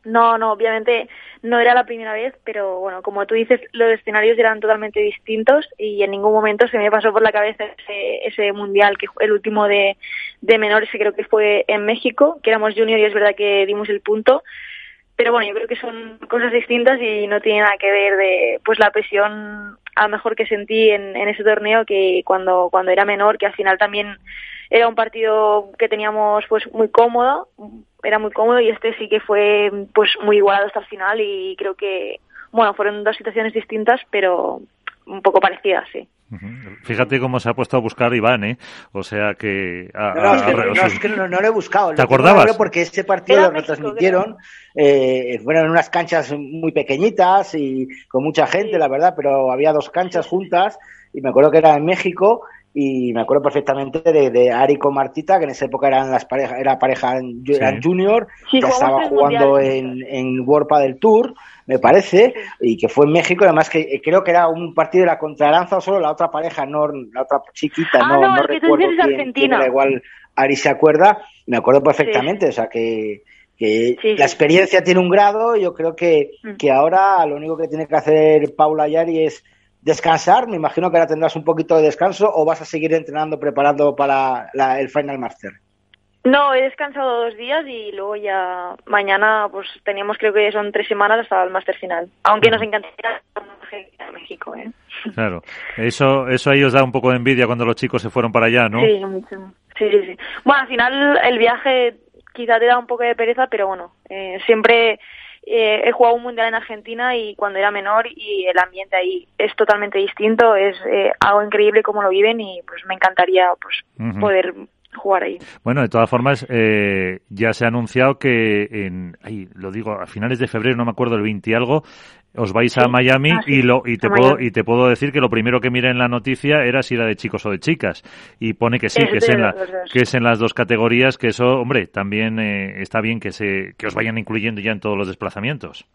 No, no, obviamente no era la primera vez, pero bueno, como tú dices, los escenarios eran totalmente distintos y en ningún momento se me pasó por la cabeza ese, ese mundial, que el último de, de menores, creo que fue en México, que éramos junior y es verdad que dimos el punto, pero bueno, yo creo que son cosas distintas y no tiene nada que ver de pues la presión a lo mejor que sentí en, en ese torneo que cuando, cuando era menor, que al final también era un partido que teníamos pues muy cómodo, era muy cómodo y este sí que fue pues muy igualado hasta el final y creo que bueno, fueron dos situaciones distintas, pero un poco parecidas, sí. Fíjate cómo se ha puesto a buscar Iván, ¿eh? O sea que... no, es que, no, lo he buscado. ¿Te acordabas? Porque este partido lo retransmitieron, eh, fueron unas canchas muy pequeñitas y con mucha gente, la verdad, pero había dos canchas juntas y me acuerdo que era en México y me acuerdo perfectamente de, de Ari con Martita, que en esa época eran las parejas, era pareja eran junior, ya estaba jugando en, en World del Tour, me parece, y que fue en México, además que eh, creo que era un partido de la contralanza o solo la otra pareja, no, la otra chiquita, ah, no, no, no recuerdo quién, era, igual Ari se acuerda, me acuerdo perfectamente, o sea que que la experiencia tiene un grado, yo creo que, mm. que ahora lo único que tiene que hacer Paula Yari es descansar. Me imagino que ahora tendrás un poquito de descanso o vas a seguir entrenando, preparando para el Final Master. No, he descansado dos días y luego ya mañana pues teníamos creo que son tres semanas hasta el Master final. Aunque nos encantaría a México, ¿eh? Claro, eso, eso ahí os da un poco de envidia cuando los chicos se fueron para allá, ¿no? Sí, mucho. Sí, sí, sí. Bueno, al final el viaje quizá te da un poco de pereza, pero bueno, eh, siempre eh, he jugado un mundial en Argentina y cuando era menor y el ambiente ahí es totalmente distinto, es eh, algo increíble como lo viven y pues me encantaría pues poder jugar ahí. Bueno, de todas formas, eh, ya se ha anunciado que en, ahí, lo digo, a finales de febrero, no me acuerdo, el 20 y algo, os vais a Miami ah, y lo y te puedo y te puedo decir que lo primero que miré en la noticia era si era de chicos o de chicas. Y pone que sí que es en la, que es en las dos categorías que eso hombre también eh, está bien que se que os vayan incluyendo ya en todos los desplazamientos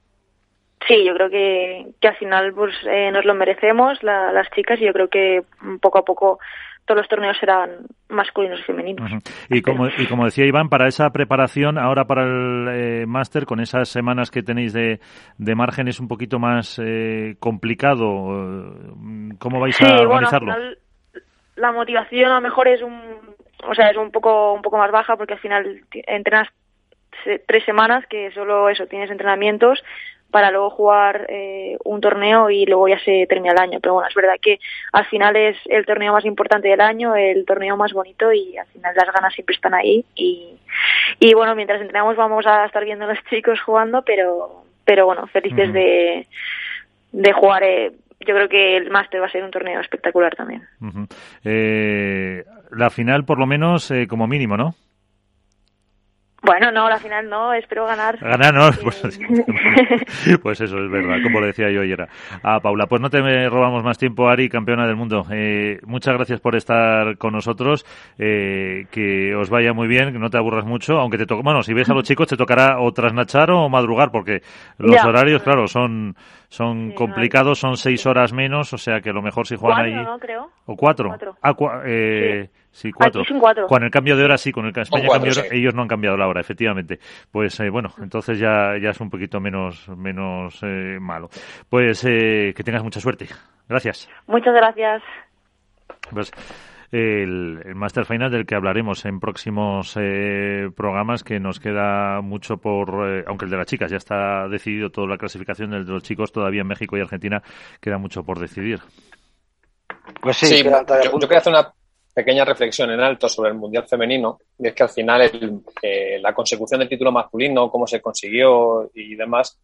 sí yo creo que, que al final pues eh, nos lo merecemos las chicas y yo creo que poco a poco todos los torneos serán masculinos y femeninos. y, como, y como decía Iván, para esa preparación, ahora para el eh, máster, con esas semanas que tenéis de, de margen, es un poquito más eh, complicado. ¿Cómo vais a organizarlo? la motivación a lo mejor es un, o sea, es un poco, un poco más baja porque al final entrenas tres semanas que solo eso, tienes entrenamientos, para luego jugar eh, un torneo y luego ya se termina el año. Pero bueno, es verdad que al final es el torneo más importante del año, el torneo más bonito y al final las ganas siempre están ahí. Y, y bueno, mientras entrenamos vamos a estar viendo a los chicos jugando, pero, pero bueno, felices de, de jugar. Eh, yo creo que el máster va a ser un torneo espectacular también. eh, la final, por lo menos, eh, como mínimo, ¿no? Bueno, no, la final no, espero ganar. Ganar, no, pues, pues, eso es verdad, como le decía yo ayer a Paula. Pues no te robamos más tiempo, Ari, campeona del mundo. Eh, muchas gracias por estar con nosotros, eh, que os vaya muy bien, que no te aburras mucho, aunque te toque, bueno, si ves a los chicos te tocará o trasnachar o madrugar, porque los horarios, claro, son son complicados, son seis horas menos, o sea que lo mejor si juegan ahí. ¿no? Creo. ¿O cuatro? Ah, eh, sí. Cuatro. Con el cambio de hora, sí, con el España cambio ellos no han cambiado la hora, efectivamente. Pues eh, bueno, entonces ya, ya es un poquito menos, menos eh, malo. Pues eh, que tengas mucha suerte. Gracias. Muchas gracias. Pues, el, el Master Final del que hablaremos en próximos eh, programas, que nos queda mucho por, eh, aunque el de las chicas ya está decidido toda la clasificación, el de los chicos todavía en México y Argentina queda mucho por decidir. Pues sí, yo, yo, quería hacer una pequeña reflexión en alto sobre el Mundial Femenino, y es que al final el, eh, la consecución del título masculino, cómo se consiguió y demás,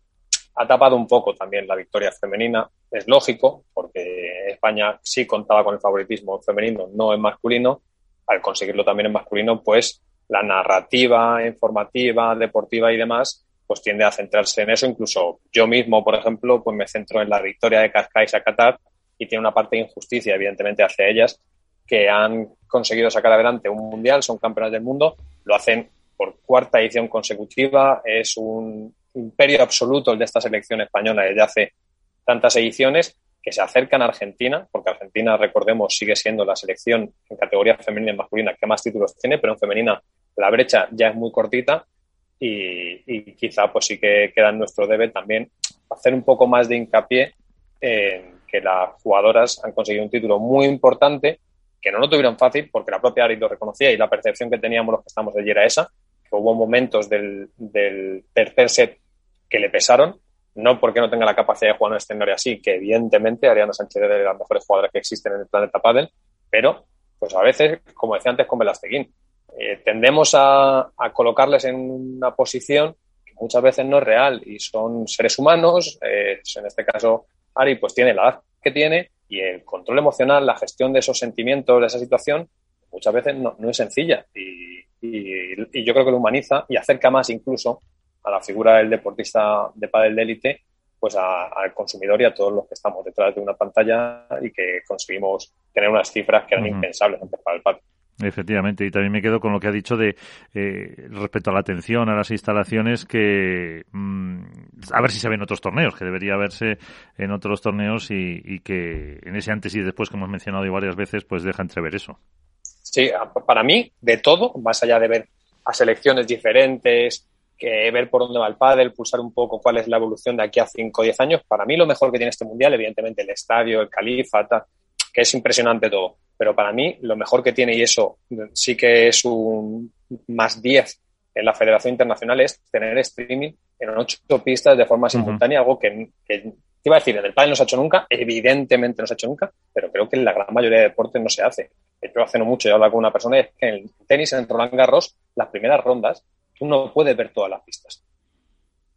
ha tapado un poco también la victoria femenina. Es lógico, porque España sí contaba con el favoritismo femenino, no en masculino. Al conseguirlo también en masculino, pues la narrativa informativa, deportiva y demás, pues tiende a centrarse en eso. Incluso yo mismo, por ejemplo, pues me centro en la victoria de Cascais a Qatar y tiene una parte de injusticia, evidentemente, hacia ellas, que han conseguido sacar adelante un mundial, son campeonas del mundo, lo hacen por cuarta edición consecutiva, es un imperio absoluto el de esta selección española desde hace tantas ediciones que se acercan a Argentina, porque Argentina, recordemos, sigue siendo la selección en categoría femenina y masculina que más títulos tiene, pero en femenina la brecha ya es muy cortita y, quizá pues sí que queda en nuestro debe también hacer un poco más de hincapié en que las jugadoras han conseguido un título muy importante, que no lo tuvieron fácil, porque la propia Ari lo reconocía y la percepción que teníamos los que estamos de ayer era esa, que hubo momentos del, del tercer set que le pesaron, no porque no tenga la capacidad de jugar en un escenario así, que evidentemente Ariana Sánchez es de las mejores jugadoras que existen en el planeta Padel, pero pues a veces, como decía antes con Velasteguín, eh, tendemos a, a, colocarles en una posición que muchas veces no es real y son seres humanos, eh, en este caso Ari pues tiene la edad que tiene y el control emocional, la gestión de esos sentimientos, de esa situación, muchas veces no, no es sencilla y, y, y, yo creo que lo humaniza y acerca más incluso a la figura del deportista de pádel de élite pues al consumidor y a todos los que estamos detrás de una pantalla y que conseguimos tener unas cifras que eran uh -huh. impensables antes para el pádel. Efectivamente, y también me quedo con lo que ha dicho de eh, respecto a la atención a las instalaciones que mmm, a ver si se ven otros torneos, que debería verse en otros torneos y, y, que en ese antes y después que hemos mencionado varias veces, pues deja entrever eso. Sí, para mí, de todo, más allá de ver a selecciones diferentes, que ver por dónde va el pádel, pulsar un poco cuál es la evolución de aquí a 5 o 10 años, para mí lo mejor que tiene este mundial, evidentemente el estadio, el califa, que es impresionante todo pero para mí lo mejor que tiene, y eso sí que es un más 10 en la Federación Internacional, es tener streaming en ocho pistas de forma simultánea, uh -huh. algo que, que, te iba a decir, en el pádel no se ha hecho nunca, evidentemente no se ha hecho nunca, pero creo que en la gran mayoría de deportes no se hace. Yo hace no mucho, yo hablaba con una persona y es que en el tenis, en Roland Garros, las primeras rondas, tú no puedes ver todas las pistas.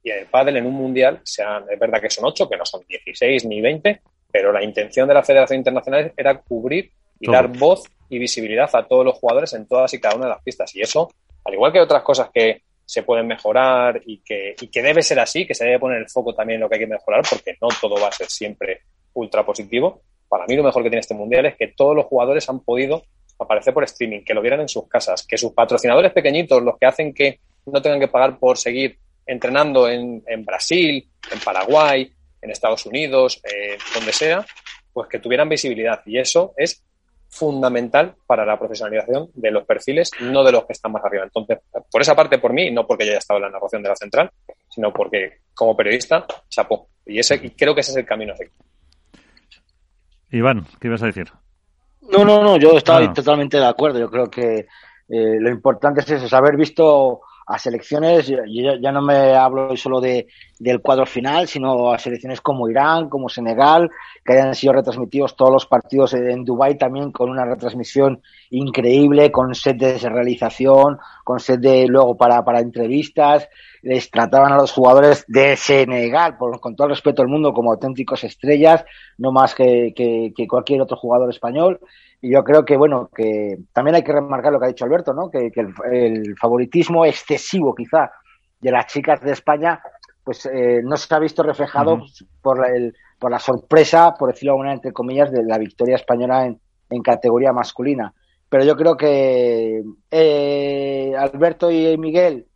Y en el pádel, en un mundial, sean, es verdad que son ocho, que no son 16 ni 20, pero la intención de la Federación Internacional era cubrir y dar voz y visibilidad a todos los jugadores en todas y cada una de las pistas. Y eso, al igual que otras cosas que se pueden mejorar y que, y que debe ser así, que se debe poner el foco también en lo que hay que mejorar, porque no todo va a ser siempre ultra positivo. Para mí lo mejor que tiene este mundial es que todos los jugadores han podido aparecer por streaming, que lo vieran en sus casas, que sus patrocinadores pequeñitos, los que hacen que no tengan que pagar por seguir entrenando en, en Brasil, en Paraguay, en Estados Unidos, eh, donde sea, pues que tuvieran visibilidad. Y eso es fundamental para la profesionalización de los perfiles, no de los que están más arriba. Entonces, por esa parte, por mí, no porque yo haya estado en la narración de la central, sino porque como periodista, chapó. Y, ese, y creo que ese es el camino a seguir. Iván, ¿qué ibas a decir? No, no, no, yo estaba ah. totalmente de acuerdo. Yo creo que eh, lo importante es eso, es haber visto a selecciones, yo ya no me hablo solo de, del cuadro final, sino a selecciones como Irán, como Senegal, que hayan sido retransmitidos todos los partidos en Dubái también con una retransmisión increíble, con set de realización, con set de luego para, para entrevistas, les trataban a los jugadores de Senegal, por, con todo el respeto del mundo, como auténticos estrellas, no más que, que cualquier otro jugador español. Y yo creo que, bueno, que también hay que remarcar lo que ha dicho Alberto, ¿no? Que, que el, el, favoritismo excesivo, quizá, de las chicas de España, pues eh, no se ha visto reflejado uh -huh. por, la, el, por la sorpresa, por decirlo alguna entre comillas, de la victoria española en, en categoría masculina. Pero yo creo que eh, Alberto y Miguel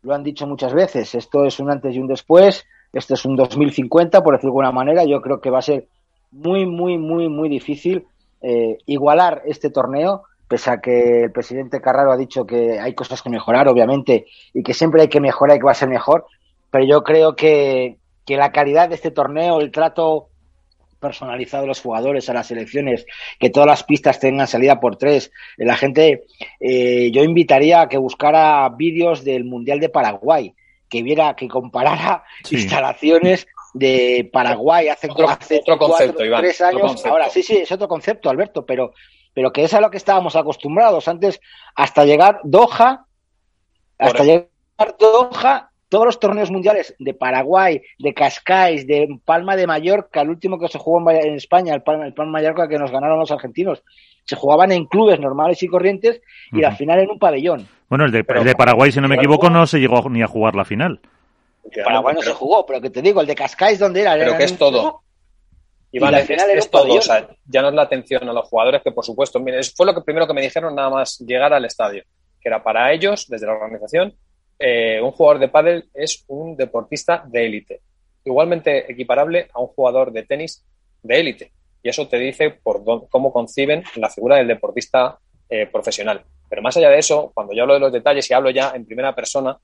lo han dicho muchas veces, esto es un antes y un después, esto es un 2050, por decirlo de alguna manera, yo creo que va a ser muy, muy, muy, muy difícil eh, igualar este torneo, pese a que el presidente Carraro ha dicho que hay cosas que mejorar, obviamente, y que siempre hay que mejorar y que va a ser mejor, pero yo creo que, que la calidad de este torneo, el trato personalizado de los jugadores a las selecciones, que todas las pistas tengan salida por tres. La gente, eh, yo invitaría a que buscara vídeos del Mundial de Paraguay, que viera, que comparara sí. instalaciones de Paraguay hace, otro, hace otro cuatro, concepto, Iván, tres años. concepto. Ahora, sí, sí, es otro concepto, Alberto, pero, pero que es a lo que estábamos acostumbrados antes, hasta llegar Doha, hasta llegar Doha, todos los torneos mundiales de Paraguay, de Cascais, de Palma de Mallorca, el último que se jugó en España, el Palma, el Palma de Mallorca que nos ganaron los argentinos, se jugaban en clubes normales y corrientes y uh -huh. la final en un pabellón. Bueno, el de, el de Paraguay, si no me equivoco, no se llegó ni a jugar la final. Paraguay no se jugó, pero que te digo, el de Cascais, ¿dónde era? Pero que es todo. Y vale, es, es todo, o sea, ya no es la atención a los jugadores, que por supuesto, mire, fue lo que primero que me dijeron nada más llegar al estadio, que era para ellos, desde la organización, eh, un jugador de pádel es un deportista de élite, igualmente equiparable a un jugador de tenis de élite. Y eso te dice por cómo conciben la figura del deportista eh, profesional. Pero más allá de eso, cuando yo hablo de los detalles y hablo ya en primera persona,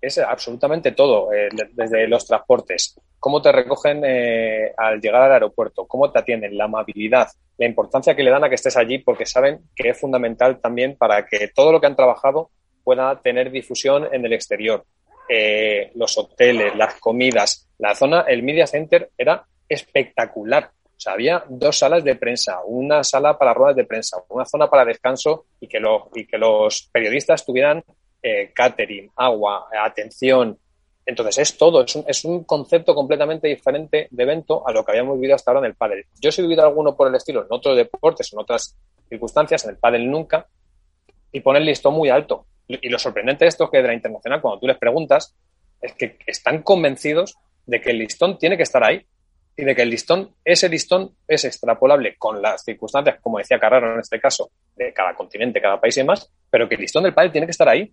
es absolutamente todo, eh, desde los transportes, cómo te recogen eh, al llegar al aeropuerto, cómo te atienden, la amabilidad, la importancia que le dan a que estés allí, porque saben que es fundamental también para que todo lo que han trabajado pueda tener difusión en el exterior. eh, los hoteles, las comidas, la zona, el Media Center era espectacular. O sea, había dos salas de prensa, una sala para ruedas de prensa, una zona para descanso y que, los y que los periodistas tuvieran eh, catering, agua, atención. Entonces es todo, es un, es un, concepto completamente diferente de evento a lo que habíamos vivido hasta ahora en el pádel. Yo he vivido alguno por el estilo en otros deportes, en otras circunstancias, en el pádel nunca, y pone el listón muy alto. Y lo sorprendente de esto es que de la internacional, cuando tú les preguntas, es que están convencidos de que el listón tiene que estar ahí y de que el listón, ese listón es extrapolable con las circunstancias, como decía Carrero en este caso, de cada continente, cada país y demás, pero que el listón del pádel tiene que estar ahí.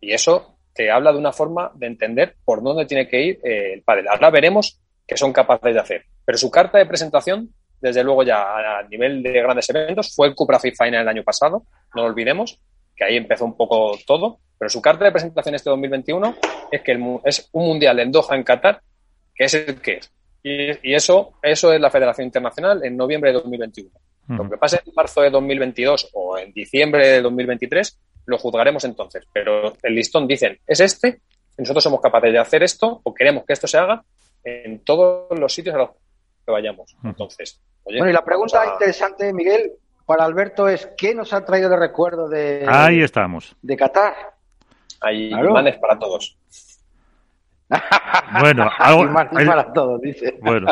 Y eso te habla de una forma de entender por dónde tiene que ir eh, el pádel. Ahora veremos qué son capaces de hacer. Pero su carta de presentación, desde luego ya a nivel de grandes eventos, fue el Cupra Fit Final el año pasado, no lo olvidemos, que ahí empezó un poco todo, pero su carta de presentación este 2021 es que el, es un mundial en Doha, en Qatar, que es el que es y, eso, eso es la Federación Internacional en noviembre de 2021. Lo que pase en marzo de 2022 o en diciembre de 2023 lo juzgaremos entonces. Pero el listón dicen, es este, nosotros somos capaces de hacer esto o queremos que esto se haga en todos los sitios a los que vayamos. Entonces, bueno, y la pregunta interesante, Miguel, para Alberto es, ¿qué nos ha traído de recuerdo de, Ahí estamos. de Qatar? Hay imanes para todos. Bueno, algo, imanes para todos, dice. Bueno,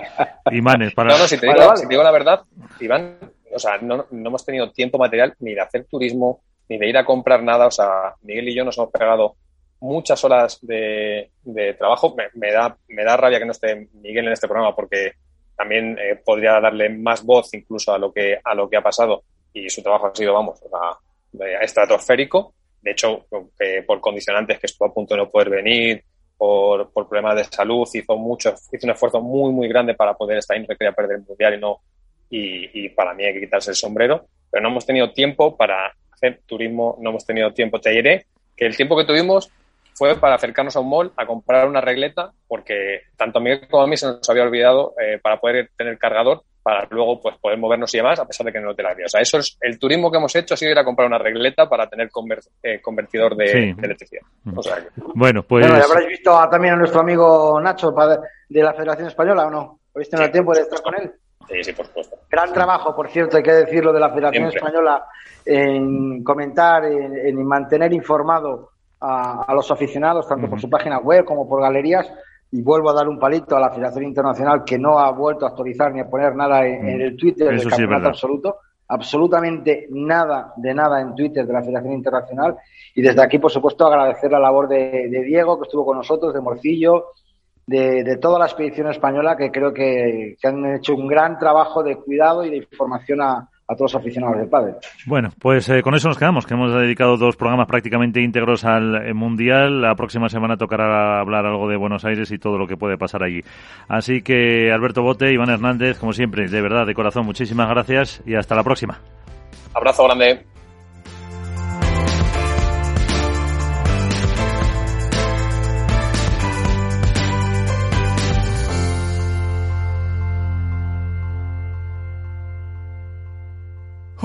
imanes para. No, no, si te, digo, vale, vale. Si te digo la verdad, Iván, o sea, no, no, hemos tenido tiempo material ni de hacer turismo, ni de ir a comprar nada. O sea, Miguel y yo nos hemos pegado muchas horas de, de trabajo. Me, da, me da rabia que no esté Miguel en este programa porque también eh, podría darle más voz incluso a lo que, a lo que ha pasado y su trabajo ha sido, vamos, o sea, estratosférico. De hecho, eh, por condicionantes que estuvo a punto de no poder venir, por, por, problemas de salud, hizo mucho, hizo un esfuerzo muy, muy grande para poder estar ahí, no quería perder el mundial y no, y, y, para mí hay que quitarse el sombrero, pero no hemos tenido tiempo para hacer turismo, no hemos tenido tiempo, te diré que el tiempo que tuvimos fue para acercarnos a un mall a comprar una regleta, porque tanto a Miguel como a mí se nos había olvidado eh, para poder tener cargador, para luego pues poder movernos y demás, a pesar de que no te la había. O sea, eso es el turismo que hemos hecho, ha sido ir a comprar una regleta para tener conver, eh, convertidor de, sí. de electricidad. O sea, que... Bueno, pues... Bueno, habréis visto a, también a nuestro amigo Nacho de la Federación Española, ¿o no? ¿Habéis tenido sí, tiempo de estar con él? Sí, sí, por supuesto. Gran trabajo, por cierto, hay que decirlo, de la Federación Siempre. Española en comentar, en, en mantener informado a, a, los aficionados, tanto uh -huh. por su página web como por galerías. Y vuelvo a dar un palito a la Federación Internacional que no ha vuelto a actualizar ni a poner nada en, en el Twitter del Eso campeonato sí absoluto. Absolutamente nada de nada en Twitter de la Federación Internacional. Y desde aquí, por supuesto, agradecer la labor de, de Diego, que estuvo con nosotros, de Morcillo, de, de, toda la expedición española, que creo que, que, han hecho un gran trabajo de cuidado y de información a, a todos los aficionados del pádel. Bueno, pues eh, con eso nos quedamos, que hemos dedicado dos programas prácticamente íntegros al eh, Mundial. La próxima semana tocará hablar algo de Buenos Aires y todo lo que puede pasar allí. Así que Alberto Bote, Iván Hernández, como siempre, de verdad, de corazón, muchísimas gracias y hasta la próxima. Abrazo grande.